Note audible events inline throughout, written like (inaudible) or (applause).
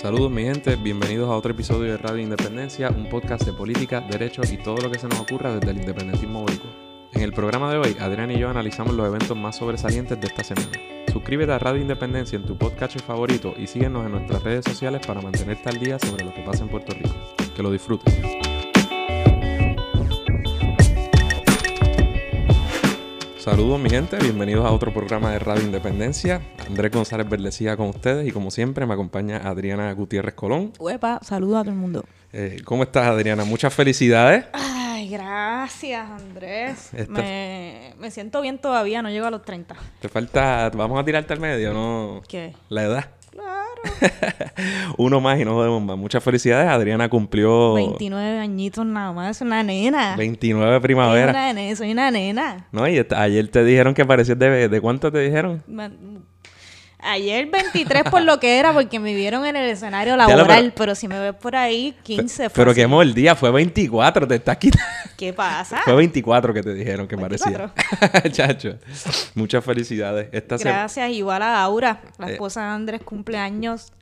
Saludos mi gente, bienvenidos a otro episodio de Radio Independencia, un podcast de política, derechos y todo lo que se nos ocurra desde el independentismo boricua. En el programa de hoy, Adrián y yo analizamos los eventos más sobresalientes de esta semana. Suscríbete a Radio Independencia en tu podcast favorito y síguenos en nuestras redes sociales para mantenerte al día sobre lo que pasa en Puerto Rico. Que lo disfrutes. Saludos mi gente, bienvenidos a otro programa de Radio Independencia. Andrés González Berlecía con ustedes y como siempre me acompaña Adriana Gutiérrez Colón. Huepa, saludos a todo el mundo. Eh, ¿Cómo estás Adriana? Muchas felicidades. Ay, gracias Andrés. Me, me siento bien todavía, no llego a los 30. Te falta, vamos a tirarte al medio, ¿no? ¿Qué? La edad. Claro. (laughs) Uno más y no jodemos más. Muchas felicidades. Adriana cumplió 29 añitos nada más, es una nena. 29 Soy primavera. una nena, soy una nena. No, y ayer te dijeron que parecías de... ¿De cuánto te dijeron? Ayer 23 por lo que era, porque me vieron en el escenario lo, laboral, pero- pero, si me ves por ahí, 15 fue Pero así. el día, fue 24, te estás quitando. ¿Qué pasa? Fue 24 que te dijeron que 24. parecía. (laughs) Chacho. Muchas felicidades. Esta se- Gracias, igual a Aura, la Eh. esposa de Andrés, cumpleaños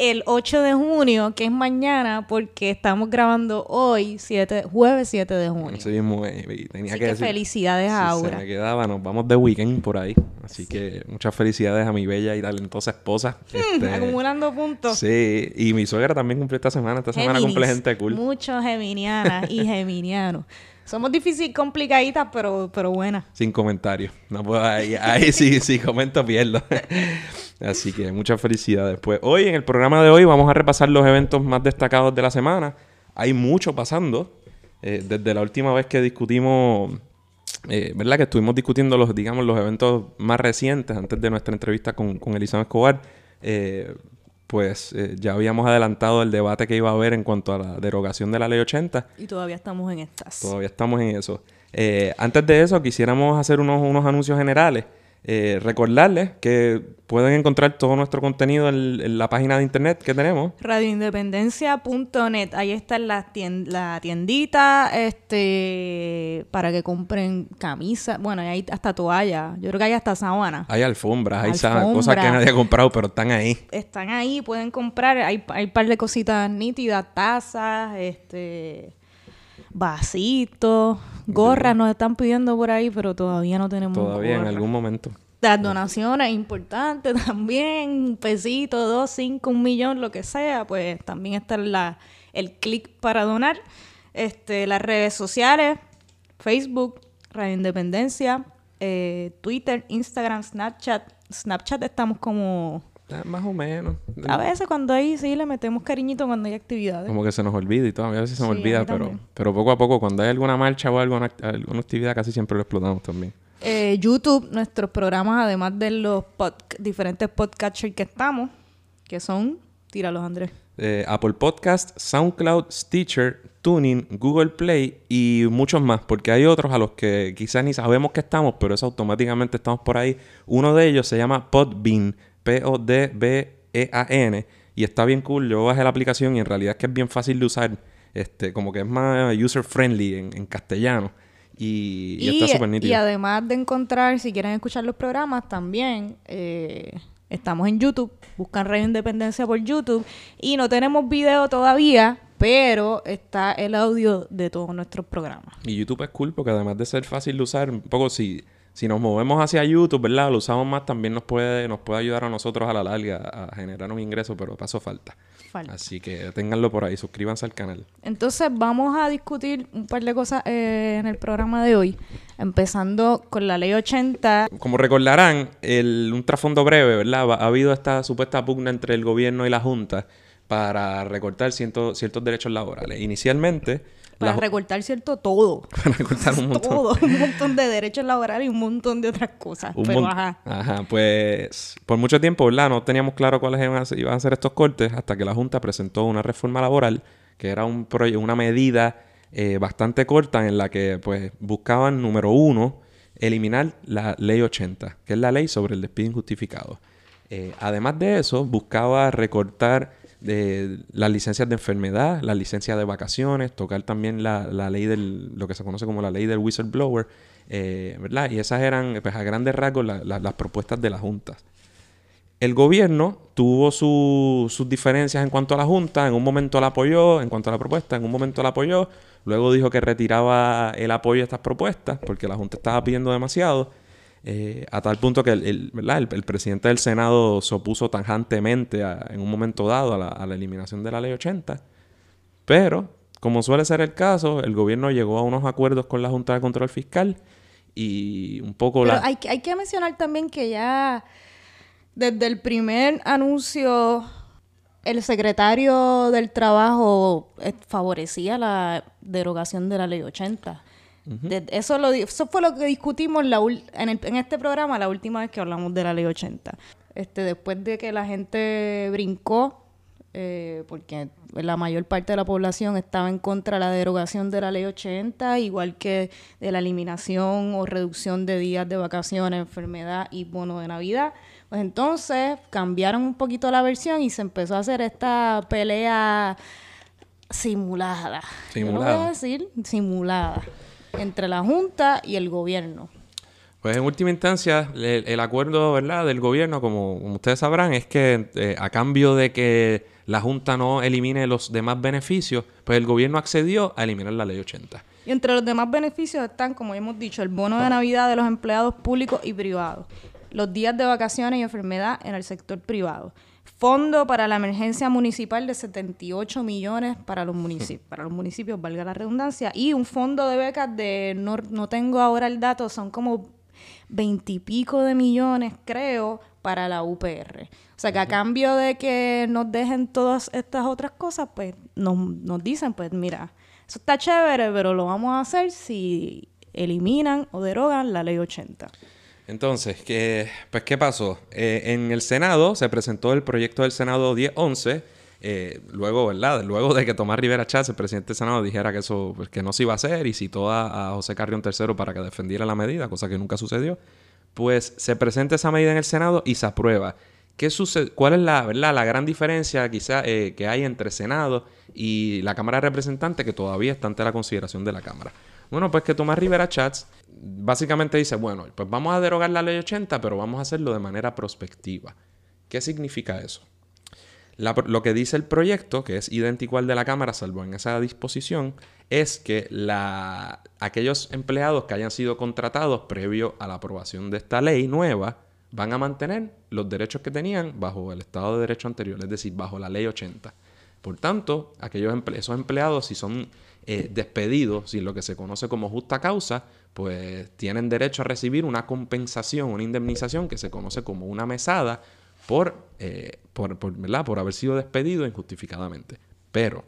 el 8 de junio, que es mañana, porque estamos grabando hoy, 7, jueves 7 de junio. Así mismo, eh, y tenía Así que que decir- felicidades a Sí, Aura. Se me quedaba, nos vamos de weekend por ahí. Así que muchas felicidades a mi bella y talentosa esposa. Este, (laughs) Acumulando puntos. Sí, y mi suegra también cumplió esta semana. Esta semana cumple gente cool. Muchos geminianas y geminianos. Somos difícil, complicaditas, pero, pero buenas. Sin comentarios. No puedo, ahí, ahí sí, (laughs) sí, comento, pierdo. Así que muchas felicidades. Pues hoy, en el programa de hoy, vamos a repasar los eventos más destacados de la semana. Hay mucho pasando. Eh, desde la última vez que discutimos, eh, ¿verdad? Que estuvimos discutiendo los, digamos, los eventos más recientes antes de nuestra entrevista con, con Elizabeth Escobar. eh, pues eh, ya habíamos adelantado el debate que iba a haber en cuanto a la derogación de la ley 80. Y todavía estamos en estas. Todavía estamos en eso. Eh, antes de eso, quisiéramos hacer unos, unos anuncios generales. Eh, recordarles que pueden encontrar todo nuestro contenido en, en la página de internet que tenemos. Radioindependencia.net. Ahí está la, tien- la tiendita este para que compren camisas. Bueno, y hay hasta toallas. Yo creo que hay hasta sábana. Hay alfombras, hay Alfombra. cosas que nadie ha comprado, pero están ahí. Están ahí, pueden comprar. Hay, hay un par de cositas nítidas, tazas, este vasitos, gorras nos están pidiendo por ahí, pero todavía no tenemos Todavía en algún momento. Las donaciones importantes (laughs) también, un pesito, dos, cinco, un millón, lo que sea, pues también está la, el clic para donar. Este, las redes sociales, Facebook, Radio Independencia, eh, Twitter, Instagram, Snapchat. Snapchat estamos como... Ah, más o menos. A veces cuando hay, sí, le metemos cariñito cuando hay actividades. Como que se nos olvida y todo. A veces se Sí, a olvida, pero, pero poco a poco, cuando hay alguna marcha o alguna, alguna actividad, casi siempre lo explotamos también. Eh, YouTube, nuestros programas, además de los pod- diferentes podcatchers que estamos, que son, tíralos Andrés. Eh, Apple Podcast, SoundCloud, Stitcher, Tuning, Google Play y muchos más, porque hay otros a los que quizás ni sabemos que estamos, pero eso automáticamente estamos por ahí. Uno de ellos se llama Podbean, P-O-D-B-E-A-N, y está bien cool. Yo bajé la aplicación y en realidad es que es bien fácil de usar, este, como que es más user friendly en, en castellano y, y está súper y nítido. además de encontrar, si quieren escuchar los programas, también eh, estamos en YouTube. Buscan Radio Independencia por YouTube. Y no tenemos video todavía, pero está el audio de todos nuestros programas. Y YouTube es cool porque además de ser fácil de usar, un poco si, si nos movemos hacia YouTube, ¿verdad? Lo usamos más, también nos puede, nos puede ayudar a nosotros a la larga a generar un ingreso, pero paso falta. Falta. Así que ténganlo por ahí, suscríbanse al canal. Entonces vamos a discutir un par de cosas eh, en el programa de hoy, empezando con la ley 80. Como recordarán, el, un trasfondo breve, ¿verdad? Ha habido esta supuesta pugna entre el gobierno y la Junta para recortar ciento- ciertos derechos laborales. Inicialmente, Para la recortar cierto todo. (laughs) para recortar un montón. Todo, un montón de derechos laborales y un montón de otras cosas. Un Pero mon- ajá. Ajá, pues por mucho tiempo, ¿verdad? No teníamos claro cuáles iban a, ser, iban a ser estos cortes hasta que la Junta presentó una reforma laboral que era un una medida eh, bastante corta en la que pues buscaban, número uno, eliminar la ley 80, que es la ley sobre el despido injustificado. Eh, además de eso, buscaba recortar las licencias de enfermedad, las licencias de vacaciones, tocar también la, la ley del, lo que se conoce como la ley del whistleblower, eh, ¿verdad? Y esas eran, pues a grandes rasgos, la- la- las propuestas de la Junta. El gobierno tuvo sus diferencias en cuanto a la Junta, en un momento la apoyó, en cuanto a la propuesta, en un momento la apoyó, luego dijo que retiraba el apoyo a estas propuestas porque la Junta estaba pidiendo demasiado, eh, a tal punto que el, el, presidente del Senado se opuso tajantemente en un momento dado a la, a la eliminación de la ley 80, pero como suele ser el caso, el gobierno llegó a unos acuerdos con la Junta de Control Fiscal y un poco Pero hay, hay que mencionar también que ya desde el primer anuncio el secretario del Trabajo eh, favorecía la derogación de la Ley 80. Eso, lo, eso fue lo que discutimos la en, en, este programa la última vez que hablamos de la Ley 80. Este, después de que la gente brincó eh, porque la mayor parte de la población estaba en contra de la derogación de la ley 80, igual que de la eliminación o reducción de días de vacaciones, enfermedad y bono de Navidad. Pues entonces cambiaron un poquito la versión y se empezó a hacer esta pelea simulada. Simulada. voy a decir simulada entre la Junta y el gobierno. Pues en última instancia, el, acuerdo ¿verdad? del gobierno, como, ustedes sabrán, es que eh, a cambio de que la Junta no elimine los demás beneficios, pues el gobierno accedió a eliminar la ley 80. Y entre los demás beneficios están, como hemos dicho, el bono de Navidad de los empleados públicos y privados, los días de vacaciones y enfermedad en el sector privado, fondo para la emergencia municipal de 78 millones para los municipios, (laughs) para los municipios, valga la redundancia, y un fondo de becas de, no, no tengo ahora el dato, son como veintipico de millones, creo, para la UPR. O sea, que a cambio de que nos dejen todas estas otras cosas, pues nos, nos dicen, pues mira, eso está chévere, pero lo vamos a hacer si eliminan o derogan la ley 80. Entonces, ¿qué, pues, ¿qué pasó? Eh, en el Senado se presentó el proyecto del Senado 1011. Eh, luego, ¿verdad? Luego de que Tomás Rivera Chávez, el presidente del Senado, dijera que eso pues, que no se iba a hacer y citó a, José Carrión III para que defendiera la medida, cosa que nunca sucedió pues se presenta esa medida en el Senado y se aprueba. ¿Qué sucede? ¿Cuál es la, ¿verdad? la gran diferencia quizá eh, que hay entre Senado y la Cámara de Representantes que todavía está ante la consideración de la Cámara? Bueno, pues que Tomás Rivera Chats básicamente dice, bueno, pues vamos a derogar la ley 80, pero vamos a hacerlo de manera prospectiva. ¿Qué significa eso? lo que dice el proyecto, que es idéntico al de la Cámara, salvo en esa disposición, es que aquellos empleados que hayan sido contratados previo a la aprobación de esta ley nueva van a mantener los derechos que tenían bajo el Estado de Derecho anterior, es decir, bajo la ley 80. Por tanto, aquellos esos empleados, si son eh, despedidos sin lo que se conoce como justa causa, pues tienen derecho a recibir una compensación, una indemnización que se conoce como una mesada por, eh, por, por, haber sido despedido injustificadamente. Pero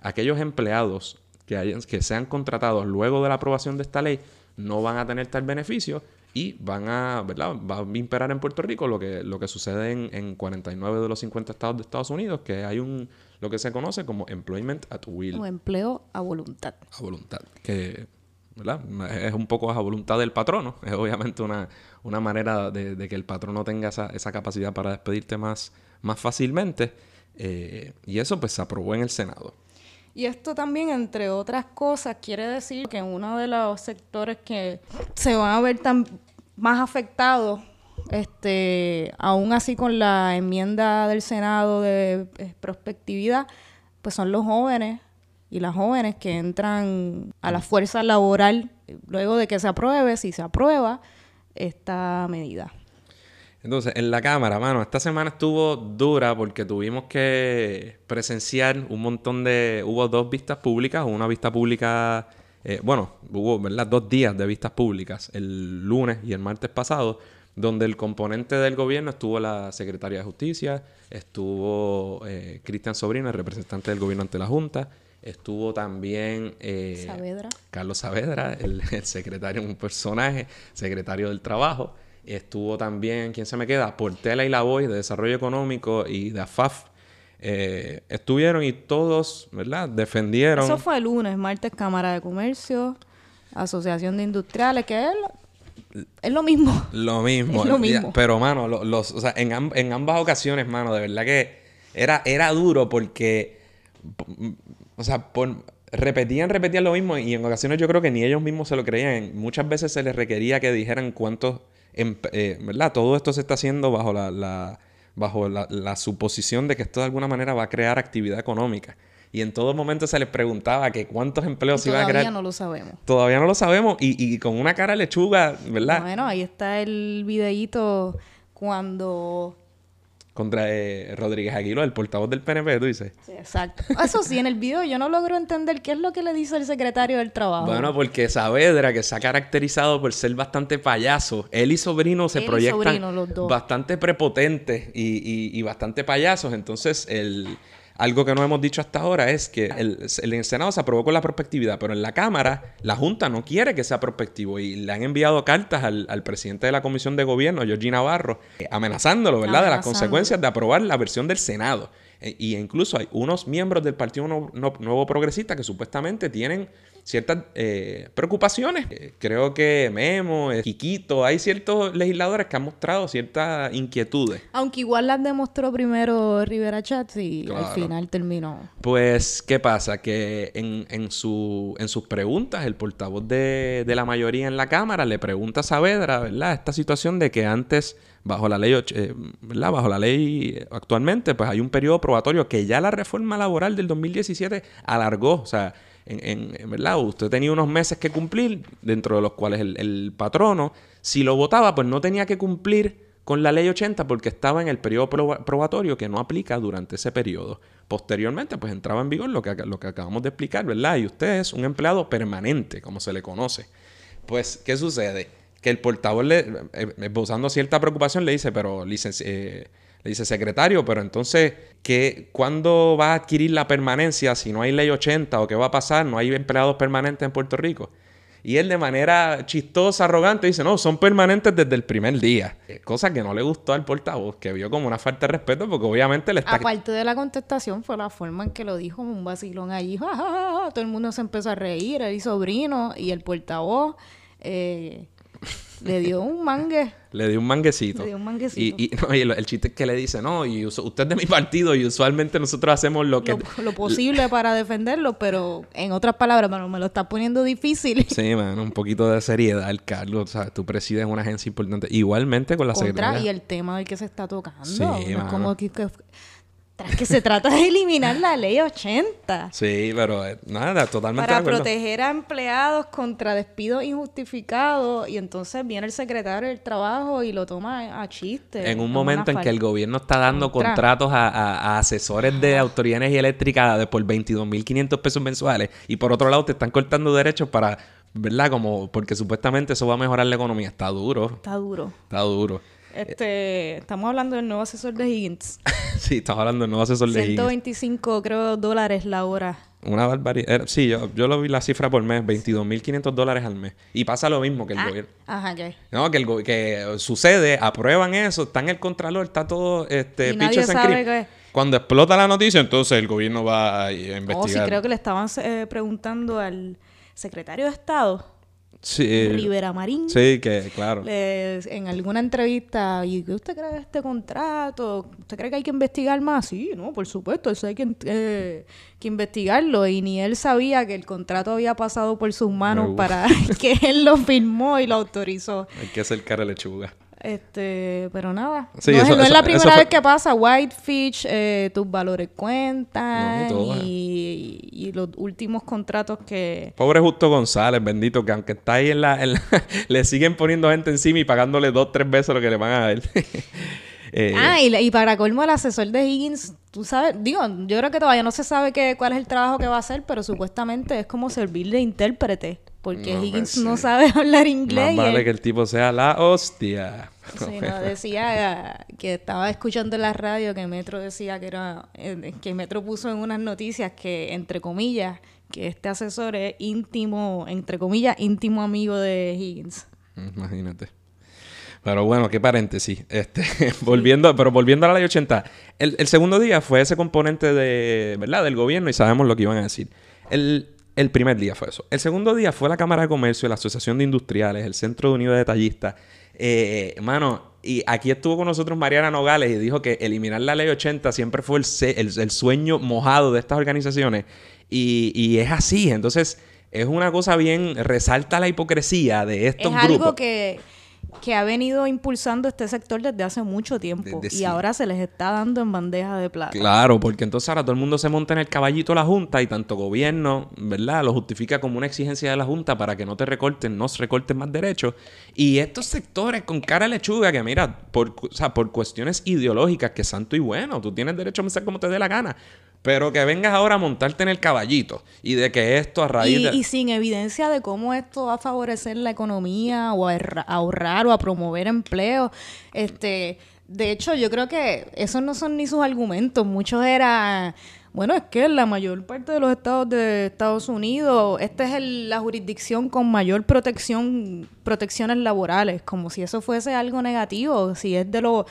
aquellos empleados que, hayan, que sean contratados luego de la aprobación de esta ley no van a tener tal beneficio y van a, ¿verdad? Va a imperar en Puerto Rico lo que, lo que sucede en, en 49 de los 50 estados de Estados Unidos, que hay un, lo que se conoce como employment at will. O empleo a voluntad. A voluntad. Que es un poco a voluntad del patrono. (laughs) Es obviamente una, una manera de, que el patrono tenga esa, esa, capacidad para despedirte más, más fácilmente. Eh, y eso pues se aprobó en el Senado. Y esto también, entre otras cosas, quiere decir que uno de los sectores que se van a ver tan más afectados, este, aún así con la enmienda del Senado de eh, prospectividad, pues son los jóvenes y las jóvenes que entran a la fuerza laboral luego de que se apruebe, si se aprueba esta medida. Entonces, en la Cámara, mano, esta semana estuvo dura porque tuvimos que presenciar un montón de... Hubo dos vistas públicas, una vista pública... Eh, bueno, hubo, ¿verdad? Dos días de vistas públicas, el lunes y el martes pasado, donde el componente del gobierno estuvo la secretaria de Justicia, estuvo eh, Cristian Sobrino, el representante del gobierno ante la Junta, Estuvo también eh, Carlos Saavedra, el, secretario, un personaje, secretario del Trabajo. Estuvo también, ¿quién se me queda? Portela y La Voz de Desarrollo Económico y de AFAF. Eh, estuvieron y todos, ¿verdad? Defendieron. Eso fue el lunes, martes Cámara de Comercio, Asociación de Industriales, que es es lo mismo. (laughs) Lo mismo. lo mismo. Pero, mano, los, o sea, en, en, ambas ocasiones, mano, de verdad que era, era duro porque o sea, repetían, repetían lo mismo y en ocasiones yo creo que ni ellos mismos se lo creían. Muchas veces se les requería que dijeran cuántos, em, eh, ¿verdad? Todo esto se está haciendo bajo la, bajo la, la suposición de que esto de alguna manera va a crear actividad económica. Y en todo momento se les preguntaba que cuántos empleos se iban a crear. Todavía no lo sabemos. Todavía no lo sabemos. Y, y con una cara de lechuga, ¿verdad? Bueno, ahí está el videíto cuando... Contra eh, Rodríguez Aguilo, el portavoz del PNP, tú dices. Sí, exacto. Eso sí, en el video yo no logro entender qué es lo que le dice el secretario del trabajo. Bueno, porque Saavedra, que se ha caracterizado por ser bastante payaso, él y Sobrino se Él y proyectan Sobrino, los dos. bastante prepotentes y, y- y bastante payasos. Entonces, el, algo que no hemos dicho hasta ahora es que el, el Senado se aprobó con la prospectividad, pero en la Cámara la Junta no quiere que sea prospectivo y le han enviado cartas al, al presidente de la Comisión de Gobierno, Georgie Navarro, eh, amenazándolo, ¿verdad?, de las consecuencias de aprobar la versión del Senado. E- y incluso hay unos miembros del Partido No- No- Nuevo Progresista que supuestamente tienen ciertas eh, preocupaciones. Eh, creo que Memo, eh, Quiquito, hay ciertos legisladores que han mostrado ciertas inquietudes. Aunque igual las demostró primero Rivera Chats y Claro. al final terminó. Pues, ¿qué pasa? Que en, en, su, en sus preguntas, el portavoz de, de la mayoría en la Cámara le pregunta a Saavedra, ¿verdad? Esta situación de que antes, bajo la ley, eh. Bajo la ley actualmente, pues hay un periodo probatorio que ya la reforma laboral del 2017 alargó. O sea, en, verdad, usted tenía unos meses que cumplir, dentro de los cuales el, patrono, si lo votaba, pues no tenía que cumplir con la ley 80 porque estaba en el periodo proba- probatorio que no aplica durante ese periodo. Posteriormente, pues entraba en vigor lo que, lo que acabamos de explicar, ¿verdad? Y usted es un empleado permanente, como se le conoce. Pues, ¿qué sucede? Que el portavoz, le, eh, eh, usando cierta preocupación, le dice, pero eh, le dice, secretario, pero entonces, ¿qué, ¿cuándo va a adquirir la permanencia si no hay ley 80 o qué va a pasar? No hay empleados permanentes en Puerto Rico. Y él de manera chistosa, arrogante, dice, no, son permanentes desde el primer día. Eh, Cosa que no le gustó al portavoz, que vio como una falta de respeto porque obviamente le está... Aparte de la contestación, fue la forma en que lo dijo, un vacilón allí. (laughs) ja, ja. Todo el mundo se empezó a reír, y sobrino, y el portavoz eh, le dio un mangue. Le dio un manguecito. Le dio un manguecito. Y, y, no, y el, el chiste es que le dice, no, y us- usted es de mi partido y usualmente nosotros hacemos lo que... Lo, lo posible para defenderlo, pero en otras palabras, bueno, me lo está poniendo difícil. (laughs) Sí, man, un poquito de seriedad, el Carlos. ¿sabes? Tú presides una agencia importante. Igualmente con la Contra, secretaria. y el tema del que se está tocando. Sí, no es mano. como que, que- tras que se trata de eliminar la ley 80 Sí, pero eh, nada, totalmente de para acuerdo. proteger a empleados contra despidos injustificados y entonces viene el secretario del trabajo y lo toma a chiste. En un momento en que el gobierno está dando Contra. contratos a, a- a asesores de autoridad de energía eléctrica de por 22.500 pesos mensuales y por otro lado te están cortando derechos para, ¿verdad? Como porque supuestamente eso va a mejorar la economía. Está duro, Está duro. está duro. Este, estamos hablando del nuevo asesor de Higgins. (laughs) sí, estamos hablando de nuevo asesor de Higgins. 125, creo, dólares la hora. Una barbaridad. Era- Sí, yo, yo lo vi la cifra por mes, 22.500 dólares al mes. Y pasa lo mismo que el Ah, gobierno. Ajá, ¿qué? No, que, el que sucede, aprueban eso, está en el contralor, está todo este Y nadie sabe qué- Cuando explota la noticia, entonces el gobierno va a, a Oh, sí, investigar. creo que le estaban eh, preguntando al secretario de Estado, Sí, Rivera Marín. Sí, que claro. en alguna entrevista, ¿y qué usted cree de este contrato? ¿Usted cree que hay que investigar más? Sí, no, por supuesto, eso hay que, eh, que investigarlo. Y ni él sabía que el contrato había pasado por sus manos para (laughs) que él lo firmó y lo autorizó. Hay que hacer cara de lechuga. Este, pero nada. Sí, no, es, eso- la primera fue- vez que pasa. Whitefish, eh, tus valores cuentan No, y, y los últimos contratos que... Pobre Justo González, bendito, que aunque está ahí en la, en la- (laughs) le siguen poniendo gente encima y pagándole dos, tres veces lo que le van a dar. (laughs) Eh, Ah, y, y para colmo el asesor de Higgins, tú sabes, digo, yo creo que todavía no se sabe qué, cuál es el trabajo que va a hacer, pero supuestamente es como servir de intérprete, porque No, Higgins no sabe (laughs) hablar inglés. más vale que el tipo sea la hostia. (laughs) Sí, no, decía que estaba escuchando en la radio que Metro decía que era, eh, que Metro puso en unas noticias que, entre comillas, que este asesor es íntimo, entre comillas, íntimo amigo de Higgins. Imagínate. Pero bueno, qué paréntesis. Este, (laughs) volviendo, pero volviendo a la ley 80, el, el segundo día fue ese componente de, ¿verdad? del gobierno y sabemos lo que iban a decir. El, el primer día fue eso. El segundo día fue la Cámara de Comercio, la Asociación de Industriales, el Centro de Unido de Detallistas. Eh, mano, y aquí estuvo con nosotros Mariana Nogales y dijo que eliminar la ley 80 siempre fue el, el, el sueño mojado de estas organizaciones. Y, y es así. Entonces, es una cosa bien, resalta la hipocresía de estos es algo grupos. que, que ha venido impulsando este sector desde hace mucho tiempo y ahora se les está dando en bandeja de plata. Claro, porque entonces ahora todo el mundo se monta en el caballito de la Junta y tanto gobierno, ¿verdad? Lo justifica como una exigencia de la Junta para que no te recorten, no se recorten más derechos. Y estos sectores con cara lechuga que mira, por, o sea, por cuestiones ideológicas que santo y bueno, tú tienes derecho a pensar como te dé la gana. Pero que vengas ahora a montarte en el caballito y de que esto a raíz y, de... Y sin evidencia de cómo esto va a favorecer la economía o a ahorrar o a promover empleo. Este, de hecho, yo creo que esos no son ni sus argumentos. Muchos eran... Bueno, es que la mayor parte de los estados de Estados Unidos, esta es la jurisdicción con mayor protección, protecciones laborales, como si eso fuese algo negativo, si es de lo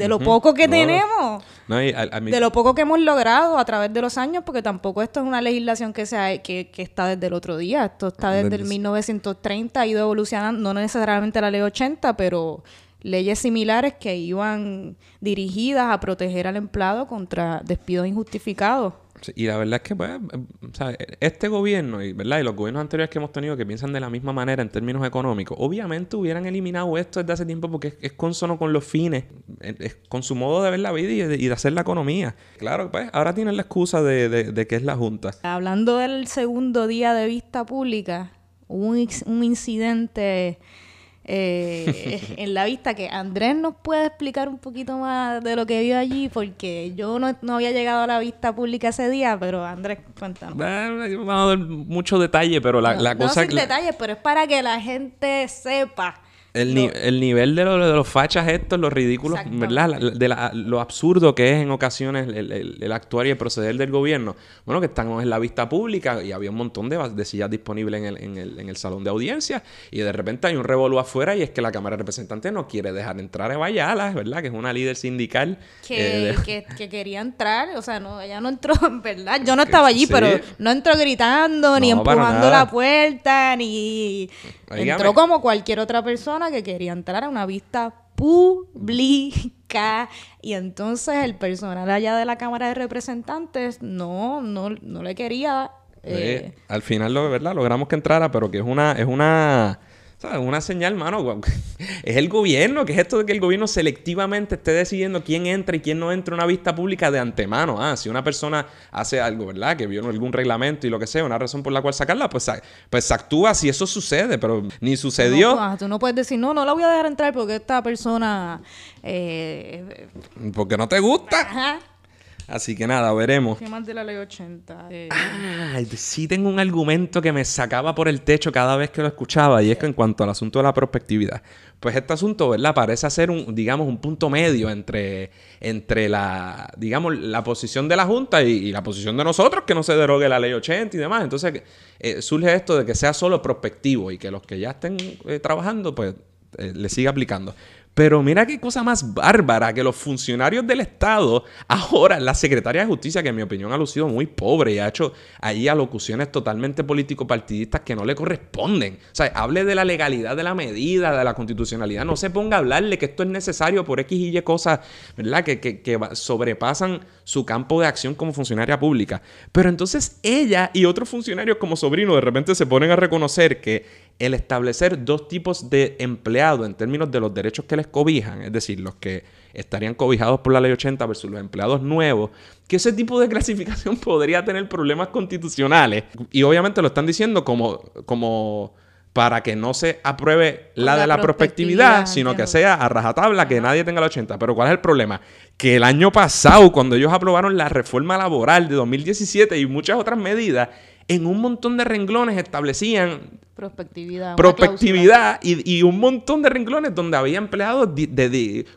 de lo poco que tenemos, de lo poco que hemos logrado a través de los años, porque tampoco esto es una legislación que, sea, que, que está desde el otro día, esto está desde el 1930, ha ido evolucionando, no necesariamente la ley 80, pero leyes similares que iban dirigidas a proteger al empleado contra despidos injustificados. Y la verdad es que, pues, este gobierno y, ¿verdad? y los gobiernos anteriores que hemos tenido que piensan de la misma manera en términos económicos, obviamente hubieran eliminado esto desde hace tiempo porque es, consono con los fines, es, con su modo de ver la vida y de, hacer la economía. Claro, pues ahora tienen la excusa de, que es la Junta. Hablando del segundo día de vista pública, hubo un incidente eh, en la vista que Andrés nos puede explicar un poquito más de lo que vio allí, porque yo no, había llegado a la vista pública ese día, pero Andrés, cuéntanos. vamos a dar mucho detalle, pero la, la cosa... No sin detalles, pero es para que la gente sepa el, el nivel de, de, los fachas estos, los ridículos, ¿verdad? De lo absurdo que es en ocasiones el, el, actuar y el proceder del gobierno. Bueno, que estamos en la vista pública y había un montón de, de sillas disponibles en el, en, el, en el salón de audiencia y de repente hay un revolú afuera y es que la Cámara de Representantes no quiere dejar entrar a Vayala, ¿verdad? Que es una líder sindical. Que, eh, que, quería entrar, o sea, no, ella no entró, (laughs) ¿verdad? Yo no estaba allí, pero no entró gritando, ni empujando la puerta, ni... entró como cualquier otra persona que quería entrar a una vista pública y entonces el personal allá de la Cámara de Representantes no, no, no le quería... Eh, al final, lo, ¿verdad? Logramos que entrara, pero que es una... Es una ¿Sabes? Una señal, mano. (laughs) Es el gobierno, que es esto de que el gobierno selectivamente esté decidiendo quién entra y quién no entra en una vista pública de antemano. Ah, si una persona hace algo, ¿verdad? Que vio algún reglamento y lo que sea, una razón por la cual sacarla, pues, pues actúa si eso sucede, pero ni sucedió. No, tú no puedes decir, no, no la voy a dejar entrar porque esta persona. Eh, porque no te gusta. Ajá. Así que nada, veremos. ¿Qué más de la ley 80? Eh, ah, sí tengo un argumento que me sacaba por el techo cada vez que lo escuchaba y es que en cuanto al asunto de la prospectividad, pues este asunto, ¿verdad? Parece ser un, digamos, un punto medio entre, entre la, digamos, la posición de la Junta y, la posición de nosotros, que no se derogue la ley 80 y demás. Entonces eh, surge esto de que sea solo prospectivo y que los que ya estén eh, trabajando, pues le siga aplicando. Pero mira qué cosa más bárbara que los funcionarios del Estado, ahora la secretaria de Justicia, que en mi opinión ha lucido muy pobre y ha hecho ahí alocuciones totalmente político-partidistas que no le corresponden. O sea, hable de la legalidad de la medida, de la constitucionalidad, no se ponga a hablarle que esto es necesario por X y Y cosas, ¿verdad? Que, que, que sobrepasan su campo de acción como funcionaria pública. Pero entonces ella y otros funcionarios como sobrino de repente se ponen a reconocer que el establecer dos tipos de empleados en términos de los derechos que les cobijan, es decir, los que estarían cobijados por la ley 80 versus los empleados nuevos, que ese tipo de (laughs) clasificación podría tener problemas constitucionales. Y obviamente lo están diciendo como, como para que no se apruebe la, de la prospectividad, sino que sea a rajatabla, que nadie tenga la 80. Pero ¿cuál es el problema? Que el año pasado, cuando ellos aprobaron la reforma laboral de 2017 y muchas otras medidas, en un montón de renglones establecían Prospectividad. Prospectividad y, un montón de renglones donde había empleados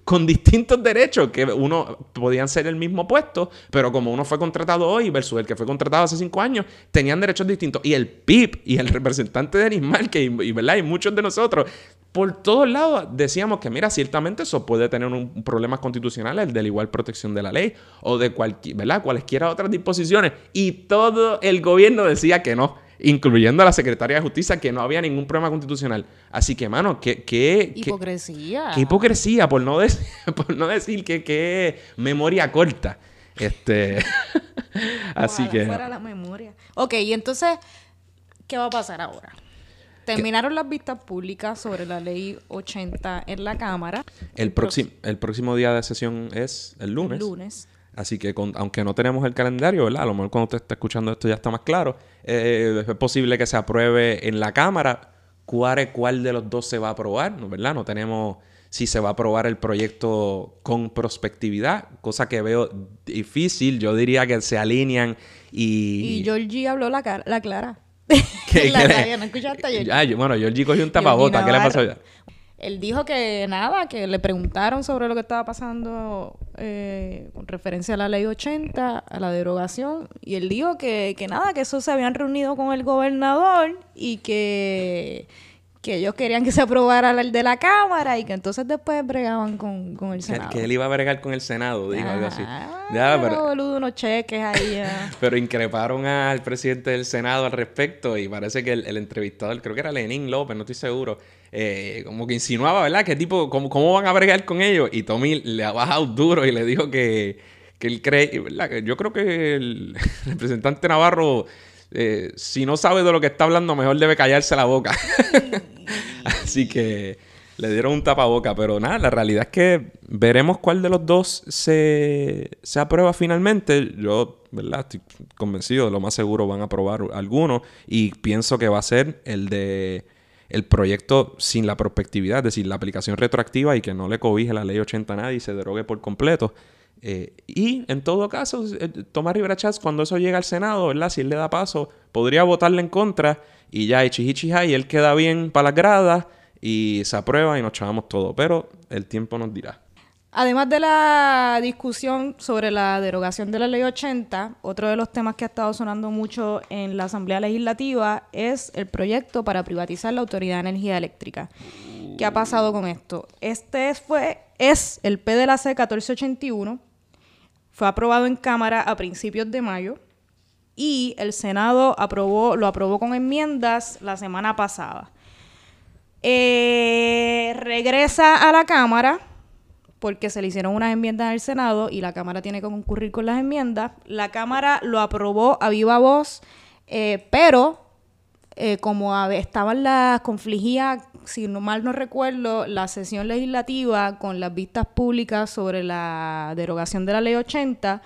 con distintos derechos que uno podían ser el mismo puesto, pero como uno fue contratado hoy versus el que fue contratado hace cinco años, tenían derechos distintos. Y el PIB y el representante de Anismal, que y, ¿verdad? y muchos de nosotros, por todos lados decíamos que, mira, ciertamente eso puede tener un, problema constitucional, el de la igual protección de la ley o de cualquier, ¿verdad? cualesquiera otras disposiciones. Y todo el gobierno decía que no incluyendo a la secretaria de Justicia, que no había ningún problema constitucional. Así que, mano, qué... qué hipocresía. Qué, hipocresía, por no, decir, (laughs) por no decir que qué memoria corta. Este... (laughs) Así que... Fuera la memoria. Ok, y entonces, ¿qué va a pasar ahora? Terminaron las vistas públicas sobre la ley 80 en la Cámara. El, próximo, el próximo día de sesión es el lunes. El lunes. Así que aunque no tenemos el calendario, ¿verdad? A lo mejor cuando usted está escuchando esto ya está más claro. Eh, es posible que se apruebe en la Cámara. ¿Cuál, ¿Cuál de los dos se va a aprobar? ¿Verdad? No tenemos si se va a aprobar el proyecto con prospectividad, cosa que veo difícil. Yo diría que se alinean y... Y Georgie habló la, la clara. ¿Qué, (laughs) la radio, ¿no escuchaste a Ah, bueno, Georgie cogió un tapabota. ¿Qué le pasó? Él dijo que nada, que le preguntaron sobre lo que estaba pasando eh, con referencia a la ley 80, a la derogación, y él dijo que, que nada, que eso se habían reunido con el gobernador y que que ellos querían que se aprobara el de la Cámara y que entonces después bregaban con, con el Senado. Que, él iba a bregar con el Senado, dijo algo así. Ah, ya, pero, boludo, unos cheques ahí. (laughs) pero increparon al presidente del Senado al respecto y parece que el, entrevistador, creo que era Lenín López, no estoy seguro, eh, como que insinuaba, ¿verdad? Que tipo, ¿cómo, ¿cómo van a bregar con ellos? Y Tommy le ha bajado duro y le dijo que, que él cree, ¿verdad? Yo creo que el (laughs) representante Navarro eh, si no sabe de lo que está hablando, mejor debe callarse la boca. (laughs) Así que le dieron un tapaboca, pero nada, la realidad es que veremos cuál de los dos se, se aprueba finalmente. Yo, ¿verdad? Estoy convencido, de lo más seguro van a aprobar alguno y pienso que va a ser el de el proyecto sin la prospectividad, es decir, la aplicación retroactiva y que no le cobije la ley 80 a nadie y se derogue por completo. Eh, y en todo caso, eh, Tomás Rivera Chats, cuando eso llega al Senado, ¿verdad? Si él le da paso, podría votarle en contra y ya echihichija y él queda bien para las gradas y se aprueba y nos chavamos todo. Pero el tiempo nos dirá. Además de la discusión sobre la derogación de la ley 80, otro de los temas que ha estado sonando mucho en la Asamblea Legislativa es el proyecto para privatizar la Autoridad de Energía Eléctrica. ¿Qué ha pasado con esto? Este fue, es el P de la C 1481 fue aprobado en Cámara a principios de mayo y el Senado lo aprobó con enmiendas la semana pasada. Eh, regresa a la Cámara porque se le hicieron unas enmiendas al Senado y la Cámara tiene que concurrir con las enmiendas. La Cámara lo aprobó a viva voz, eh, pero eh, como estaban las confligía si no mal no recuerdo, la sesión legislativa con las vistas públicas sobre la derogación de la ley 80,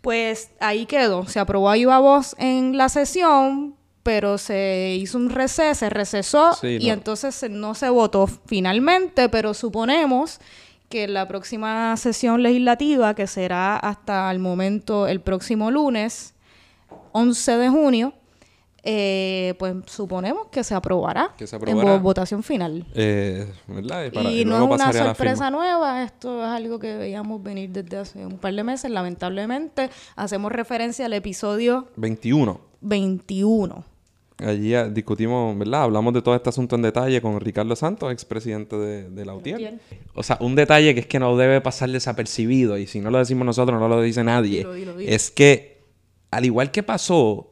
pues ahí quedó. Se aprobó a voz en la sesión, pero se hizo un receso, se recesó y entonces no se votó finalmente, pero suponemos que la próxima sesión legislativa, que será hasta el momento el próximo lunes, 11 de junio, eh, pues suponemos que se aprobará, en votación final. Eh, y, no es una sorpresa nueva, esto es algo que veíamos venir desde hace un par de meses, lamentablemente. Hacemos referencia al episodio 21. 21. Allí discutimos, ¿verdad? Hablamos de todo este asunto en detalle con Ricardo Santos, expresidente de, de la UTIER. O sea, un detalle que es que no debe pasar desapercibido, y si no lo decimos nosotros, no lo dice nadie, es que, al igual que pasó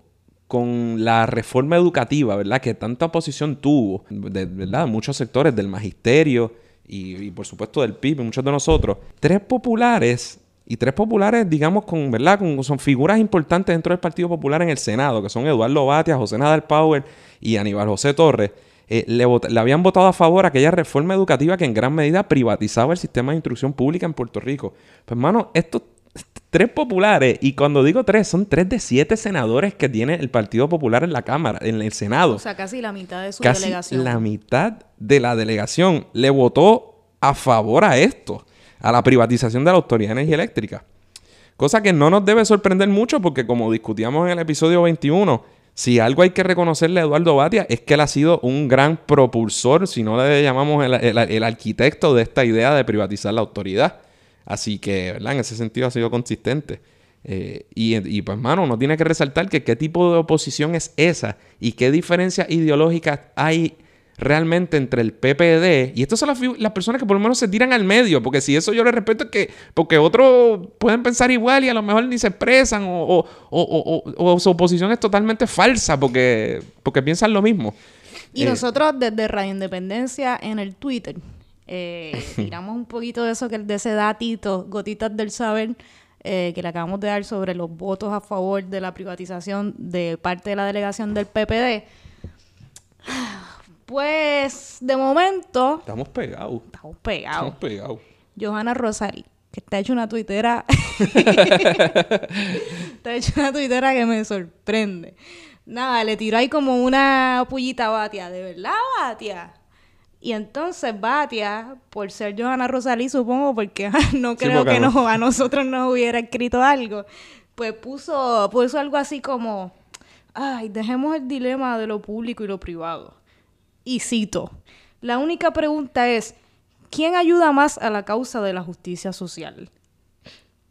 con la reforma educativa, ¿verdad? Que tanta oposición tuvo, de, ¿verdad? Muchos sectores del magisterio y, por supuesto del PIB, muchos de nosotros. Tres populares, y tres populares, digamos, con, ¿verdad? Con, son figuras importantes dentro del Partido Popular en el Senado, que son Eduardo Batia, José Nadal Power y Aníbal José Torres. Eh, le, le, habían votado a favor aquella reforma educativa que en gran medida privatizaba el sistema de instrucción pública en Puerto Rico. Pues, hermano, estos tres populares, y cuando digo tres, son tres de siete senadores que tiene el Partido Popular en la Cámara, en el Senado. O sea, casi la mitad de su casi delegación. La mitad de la delegación le votó a favor a esto, a la privatización de la Autoridad de Energía Eléctrica. Cosa que no nos debe sorprender mucho porque como discutíamos en el episodio 21, si algo hay que reconocerle a Eduardo Batia es que él ha sido un gran propulsor, si no le llamamos el arquitecto de esta idea de privatizar la autoridad. Así que, ¿verdad? En ese sentido ha sido consistente. Eh, y, pues, mano, uno tiene que resaltar que qué tipo de oposición es esa y qué diferencias ideológicas hay realmente entre el PPD y estas son las, personas que por lo menos se tiran al medio, porque si eso yo le respeto es que, porque otros pueden pensar igual y a lo mejor ni se expresan o, su oposición es totalmente falsa porque, porque piensan lo mismo. Y eh, nosotros desde Radio Independencia en el Twitter eh, (laughs) tiramos un poquito de eso, que de ese datito, gotitas del saber, eh, que le acabamos de dar sobre los votos a favor de la privatización de parte de la delegación del PPD. (sighs) Pues, de momento, Estamos pegados. estamos pegados. Estamos pegados. Johanna Rosari, que está hecho una tuitera. (laughs) (laughs) está hecho una tuitera que me sorprende. Nada, le tiró ahí como una pullita Batia. ¿De verdad, Batia? Y entonces Batia, por ser Johanna Rosalí, supongo, porque (laughs) no Sí, creo porque que no. no- a nosotros nos hubiera escrito algo, pues puso, puso algo así como, ay, dejemos el dilema de lo público y lo privado. Y cito, la única pregunta es, ¿quién ayuda más a la causa de la justicia social?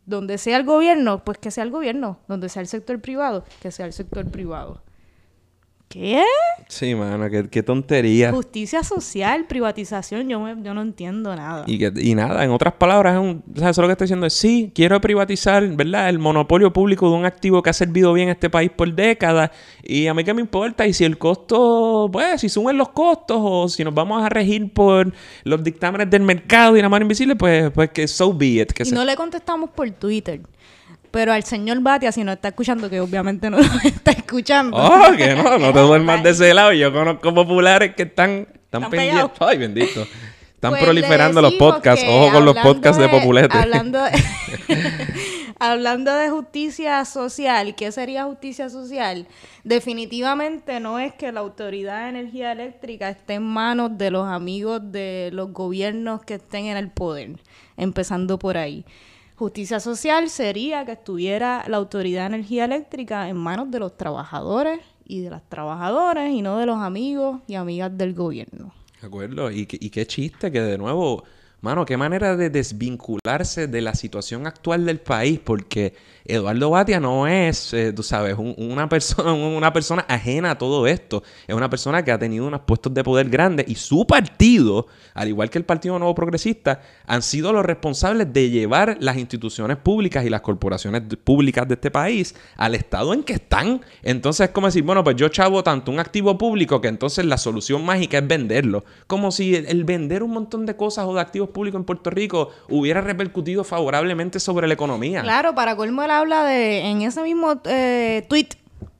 Donde sea el gobierno, pues que sea el gobierno. Donde sea el sector privado, que sea el sector privado. ¿Qué? Sí, mano, qué, qué tontería. Justicia social, privatización, yo, me- yo no entiendo nada. Y, que, y nada, en otras palabras, es un, o sea, eso lo que está diciendo es, sí, quiero privatizar, ¿verdad? El monopolio público de un activo que ha servido bien a este país por décadas. Y a mí qué me importa. Y si el costo, pues, si suben los costos o si nos vamos a regir por los dictámenes del mercado y la mano invisible, pues, pues que so be it. Que y se- no le contestamos por Twitter. Pero al señor Batia, si no está escuchando, que obviamente no (laughs) lo está escuchando. Oh, que no, no te duermas de ese lado. Yo conozco populares que están, están Están pendientes. Ay, bendito. Están Pues proliferando los podcasts. Ojo con los podcasts de, populete. Hablando de, (laughs) hablando de justicia social, ¿qué sería justicia social? Definitivamente no es que la Autoridad de Energía Eléctrica esté en manos de los amigos de los gobiernos que estén en el poder, empezando por ahí. Justicia social sería que estuviera la Autoridad de Energía Eléctrica en manos de los trabajadores y de las trabajadoras y no de los amigos y amigas del gobierno. De acuerdo. Y, y qué chiste que de nuevo, mano, qué manera de desvincularse de la situación actual del país, porque Eduardo Batia no es, eh, tú sabes, un- una, persona, (laughs) una persona ajena a todo esto. Es una persona que ha tenido unos puestos de poder grandes y su partido, al igual que el Partido Nuevo Progresista, han sido los responsables de llevar las instituciones públicas y las corporaciones de- públicas de este país al estado en que están. Entonces es como decir, bueno, pues yo chavo tanto un activo público que entonces la solución mágica es venderlo. Como si el, el vender un montón de cosas o de activos públicos en Puerto Rico hubiera repercutido favorablemente sobre la economía. Claro, para colmo él habla de, en ese mismo eh, tweet,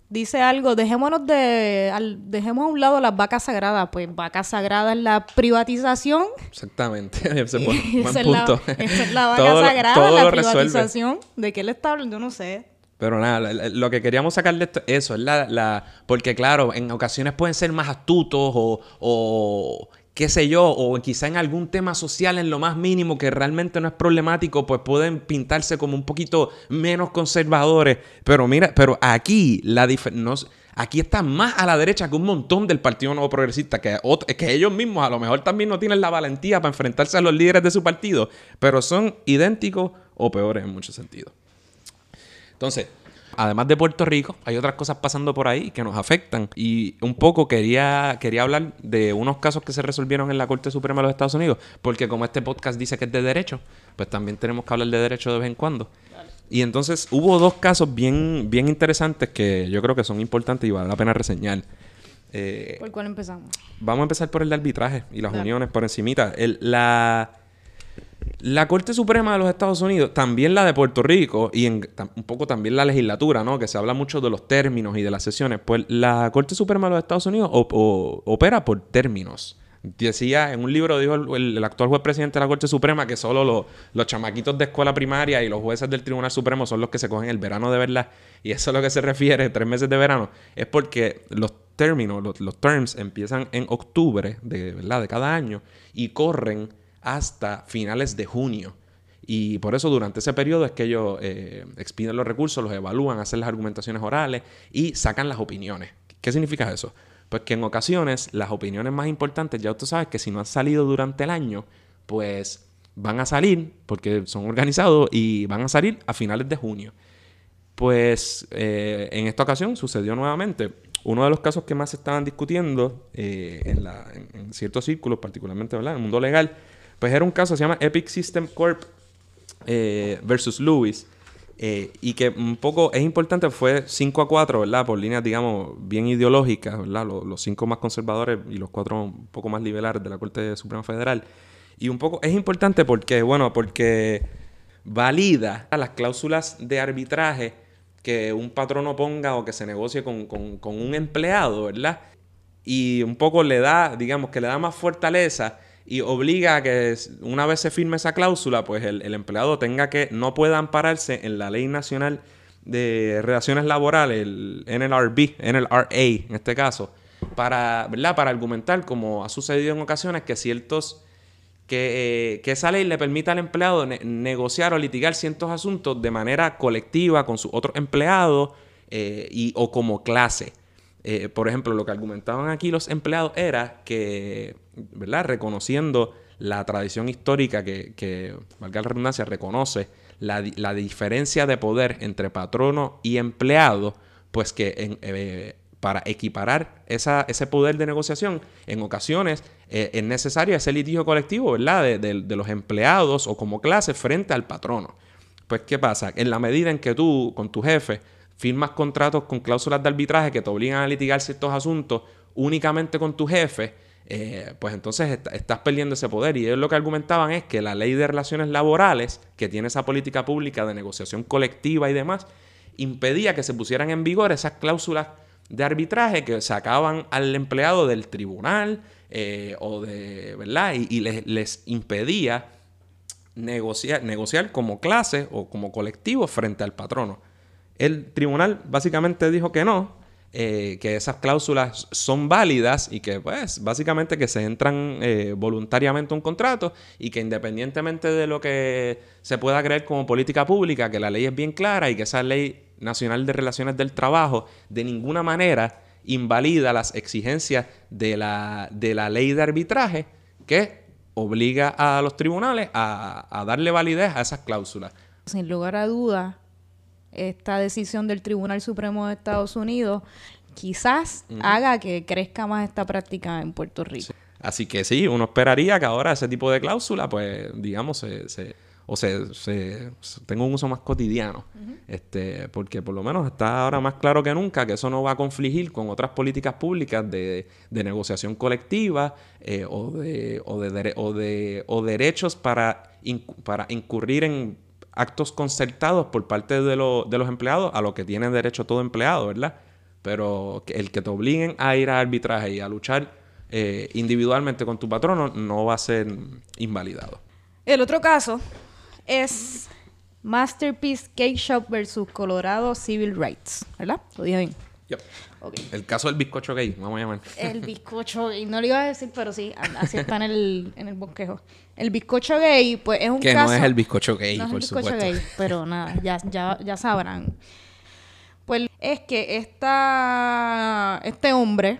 dice algo, dejémonos de, al- dejemos a un lado las vacas sagradas, pues vaca sagrada es la privatización, Exactamente. (laughs) Ese es (laughs) buen, es la, punto. (laughs) esa es la vaca Todo sagrada, todo la resuelve. privatización, ¿de qué le está hablando? Yo no sé. Pero nada, la- la- lo que queríamos sacar de esto, eso, es la, la- porque claro, en ocasiones pueden ser más astutos o, o qué sé yo, o quizá en algún tema social en lo más mínimo que realmente no es problemático, pues pueden pintarse como un poquito menos conservadores. Pero mira, pero aquí la no Aquí están más a la derecha que un montón del Partido Nuevo Progresista, que, que ellos mismos a lo mejor también no tienen la valentía para enfrentarse a los líderes de su partido, pero son idénticos o peores en muchos sentidos. Entonces, además de Puerto Rico, hay otras cosas pasando por ahí que nos afectan. Y un poco quería, quería hablar de unos casos que se resolvieron en la Corte Suprema de los Estados Unidos, porque como este podcast dice que es de derecho, pues también tenemos que hablar de derecho de vez en cuando. Y entonces hubo dos casos bien, bien interesantes que yo creo que son importantes y vale la pena reseñar. Eh, ¿Por cuál empezamos? Vamos a empezar por el de arbitraje y las Dale. uniones por encimita. El- la, la Corte Suprema de los Estados Unidos, también la de Puerto Rico y en, un poco también la legislatura, ¿no? Que se habla mucho de los términos y de las sesiones. Pues la Corte Suprema de los Estados Unidos opera por términos. Decía, en un libro dijo el, actual juez presidente de la Corte Suprema que solo los- chamaquitos de escuela primaria y los jueces del Tribunal Supremo son los que se cogen el verano de verdad. Y eso es lo que se refiere, tres meses de verano. Es porque los términos, los, los terms empiezan en octubre de, ¿verdad? de cada año y corren hasta finales de junio. Y por eso durante ese periodo es que ellos eh, expiden los recursos, los evalúan, hacen las argumentaciones orales y sacan las opiniones. ¿Qué significa eso? Pues que en ocasiones las opiniones más importantes, ya tú sabes que si no han salido durante el año, pues van a salir porque son organizados y van a salir a finales de junio. Pues eh, en esta ocasión sucedió nuevamente. Uno de los casos que más se estaban discutiendo eh, en, ciertos círculos, particularmente ¿verdad? en el mundo legal, pues era un caso se llama Epic System Corp eh, versus Lewis. eh, y que un poco es importante, fue 5 a 4, ¿verdad? Por líneas, digamos, bien ideológicas, ¿verdad? Los, los cinco más conservadores y los cuatro un poco más liberales de la Corte Suprema Federal. Y un poco es importante porque, bueno, porque valida las cláusulas de arbitraje que un patrono ponga o que se negocie con- con un empleado, ¿verdad? y un poco le da, digamos, que le da más fortaleza y obliga a que una vez se firme esa cláusula, pues el, empleado tenga que, no pueda ampararse en la Ley Nacional de Relaciones Laborales, el NLRB, NLRA en este caso, para, ¿verdad? para argumentar, como ha sucedido en ocasiones, que ciertos... Que, que esa ley le permita al empleado negociar o litigar ciertos asuntos de manera colectiva con sus otros empleados eh, y, o como clase. Eh, por ejemplo, lo que argumentaban aquí los empleados era que, Reconociendo la tradición histórica que, valga la redundancia, reconoce la, diferencia de poder entre patrono y empleado, pues que eh, para equiparar ese poder de negociación, en ocasiones eh, es necesario ese litigio colectivo, ¿verdad? De, de, los empleados o como clase frente al patrono. Pues, ¿qué pasa? En la medida en que tú, con tu jefe, firmas contratos con cláusulas de arbitraje que te obligan a litigar ciertos asuntos únicamente con tu jefe, eh, pues entonces estás perdiendo ese poder. Y ellos lo que argumentaban es que la ley de relaciones laborales, que tiene esa política pública de negociación colectiva y demás, impedía que se pusieran en vigor esas cláusulas de arbitraje que sacaban al empleado del tribunal eh, o de, ¿verdad? Y, les, les, impedía negociar, negociar como clase o como colectivo frente al patrono. El tribunal básicamente dijo que no, eh, que esas cláusulas son válidas y que pues básicamente que se entran eh, voluntariamente a un contrato y que independientemente de lo que se pueda creer como política pública, que la ley es bien clara y que esa ley nacional de relaciones del trabajo de ninguna manera invalida las exigencias de la, de la ley de arbitraje que obliga a los tribunales a, a darle validez a esas cláusulas. Sin lugar a dudas, esta decisión del Tribunal Supremo de Estados Unidos quizás haga que crezca más esta práctica en Puerto Rico. Así que sí, uno esperaría que ahora ese tipo de cláusula, pues, digamos, se, o se, se, tenga un uso más cotidiano. este, porque por lo menos está ahora más claro que nunca que eso no va a confligir con otras políticas públicas de, de negociación colectiva eh, o, de, o, de, o, de, o derechos para, para incurrir en actos concertados por parte de, de los empleados a lo que tiene derecho todo empleado, ¿verdad? Pero el que te obliguen a ir a arbitraje y a luchar eh, individualmente con tu patrono no va a ser invalidado. El otro caso es Masterpiece Cake Shop versus Colorado Civil Rights, ¿verdad? Lo dije bien. El caso del bizcocho gay, vamos a llamar. El bizcocho gay, no lo iba a decir, pero sí, así (laughs) está en el, en el bosquejo. El bizcocho gay, pues es un que caso... Que no es el bizcocho gay, no es el bizcocho gay, pero nada, ya, ya, ya sabrán. Pues es que esta, este hombre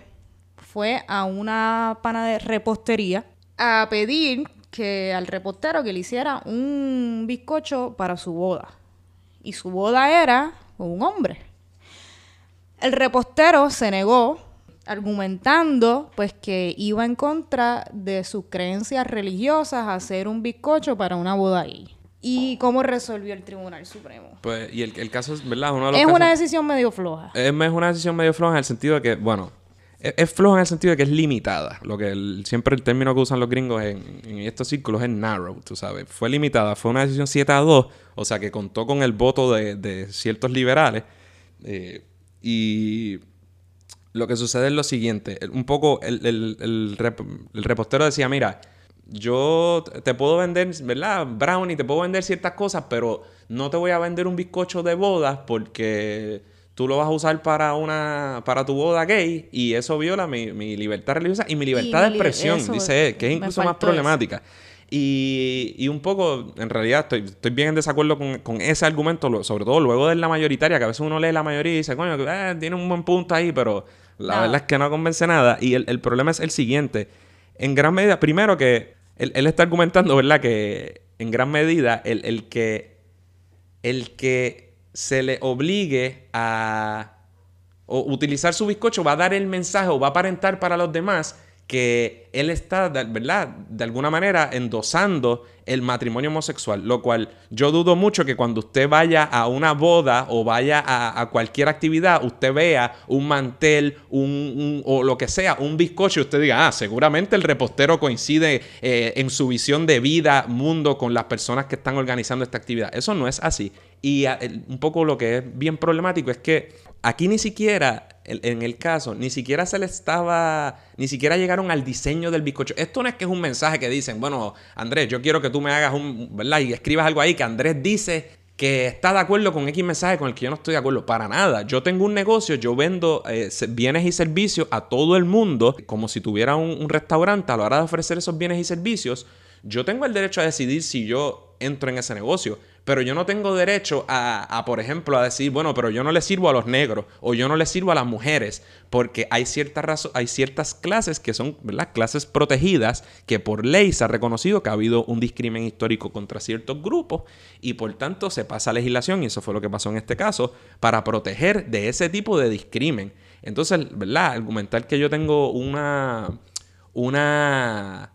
fue a una pana de repostería a pedir que al repostero que le hiciera un bizcocho para su boda. Y su boda era con un hombre. El repostero se negó argumentando pues que iba en contra de sus creencias religiosas hacer un bizcocho para una boda ahí. ¿Y cómo resolvió el Tribunal Supremo? Pues, y el, caso es, ¿verdad? es una decisión medio floja. Es, una decisión medio floja en el sentido de que, bueno, es, floja en el sentido de que es limitada. Lo que siempre el término que usan los gringos en, estos círculos es narrow, tú sabes. Fue limitada, fue una decisión 7 a 2, o sea que contó con el voto de, ciertos liberales. Eh, y lo que sucede es lo siguiente. Un poco el, el, repostero decía, mira, yo te puedo vender, ¿verdad? Brownie, te puedo vender ciertas cosas, pero no te voy a vender un bizcocho de boda porque tú lo vas a usar para una para tu boda gay y eso viola mi, libertad religiosa y mi libertad de expresión, dice él, que es incluso más problemática. Y, un poco, en realidad, estoy, estoy bien en desacuerdo con, ese argumento, sobre todo luego de la mayoritaria, que a veces uno lee la mayoría y dice, coño, eh, tiene un buen punto ahí, pero la verdad es que no convence nada. Y el, problema es el siguiente. En gran medida, primero que él, está argumentando, ¿verdad? Que en gran medida el, que, el que se le obligue a utilizar su bizcocho va a dar el mensaje o va a aparentar para los demás que él está, ¿verdad? De alguna manera endosando el matrimonio homosexual, lo cual yo dudo mucho que cuando usted vaya a una boda o vaya a, cualquier actividad, usted vea un mantel, un, o lo que sea, un bizcocho, y usted diga, ah, seguramente el repostero coincide eh, en su visión de vida, mundo, con las personas que están organizando esta actividad. Eso no es así. Y un poco lo que es bien problemático es que aquí ni siquiera en el caso, ni siquiera se le estaba, ni siquiera llegaron al diseño del bizcocho. Esto no es que es un mensaje que dicen, bueno, Andrés, yo quiero que tú me hagas un, ¿verdad? Y escribas algo ahí que Andrés dice que está de acuerdo con X mensaje con el que yo no estoy de acuerdo. Para nada. Yo tengo un negocio, yo vendo eh, bienes y servicios a todo el mundo, como si tuviera un, un restaurante a la hora de ofrecer esos bienes y servicios. Yo tengo el derecho a decidir si yo entro en ese negocio. Pero yo no tengo derecho a, por ejemplo, a decir, bueno, pero yo no le sirvo a los negros o yo no le sirvo a las mujeres, porque hay, hay ciertas clases que son, ¿verdad? Clases protegidas que por ley se ha reconocido que ha habido un discrimen histórico contra ciertos grupos y por tanto se pasa legislación, y eso fue lo que pasó en este caso, para proteger de ese tipo de discrimen. Entonces, ¿verdad? Argumentar que yo tengo una... una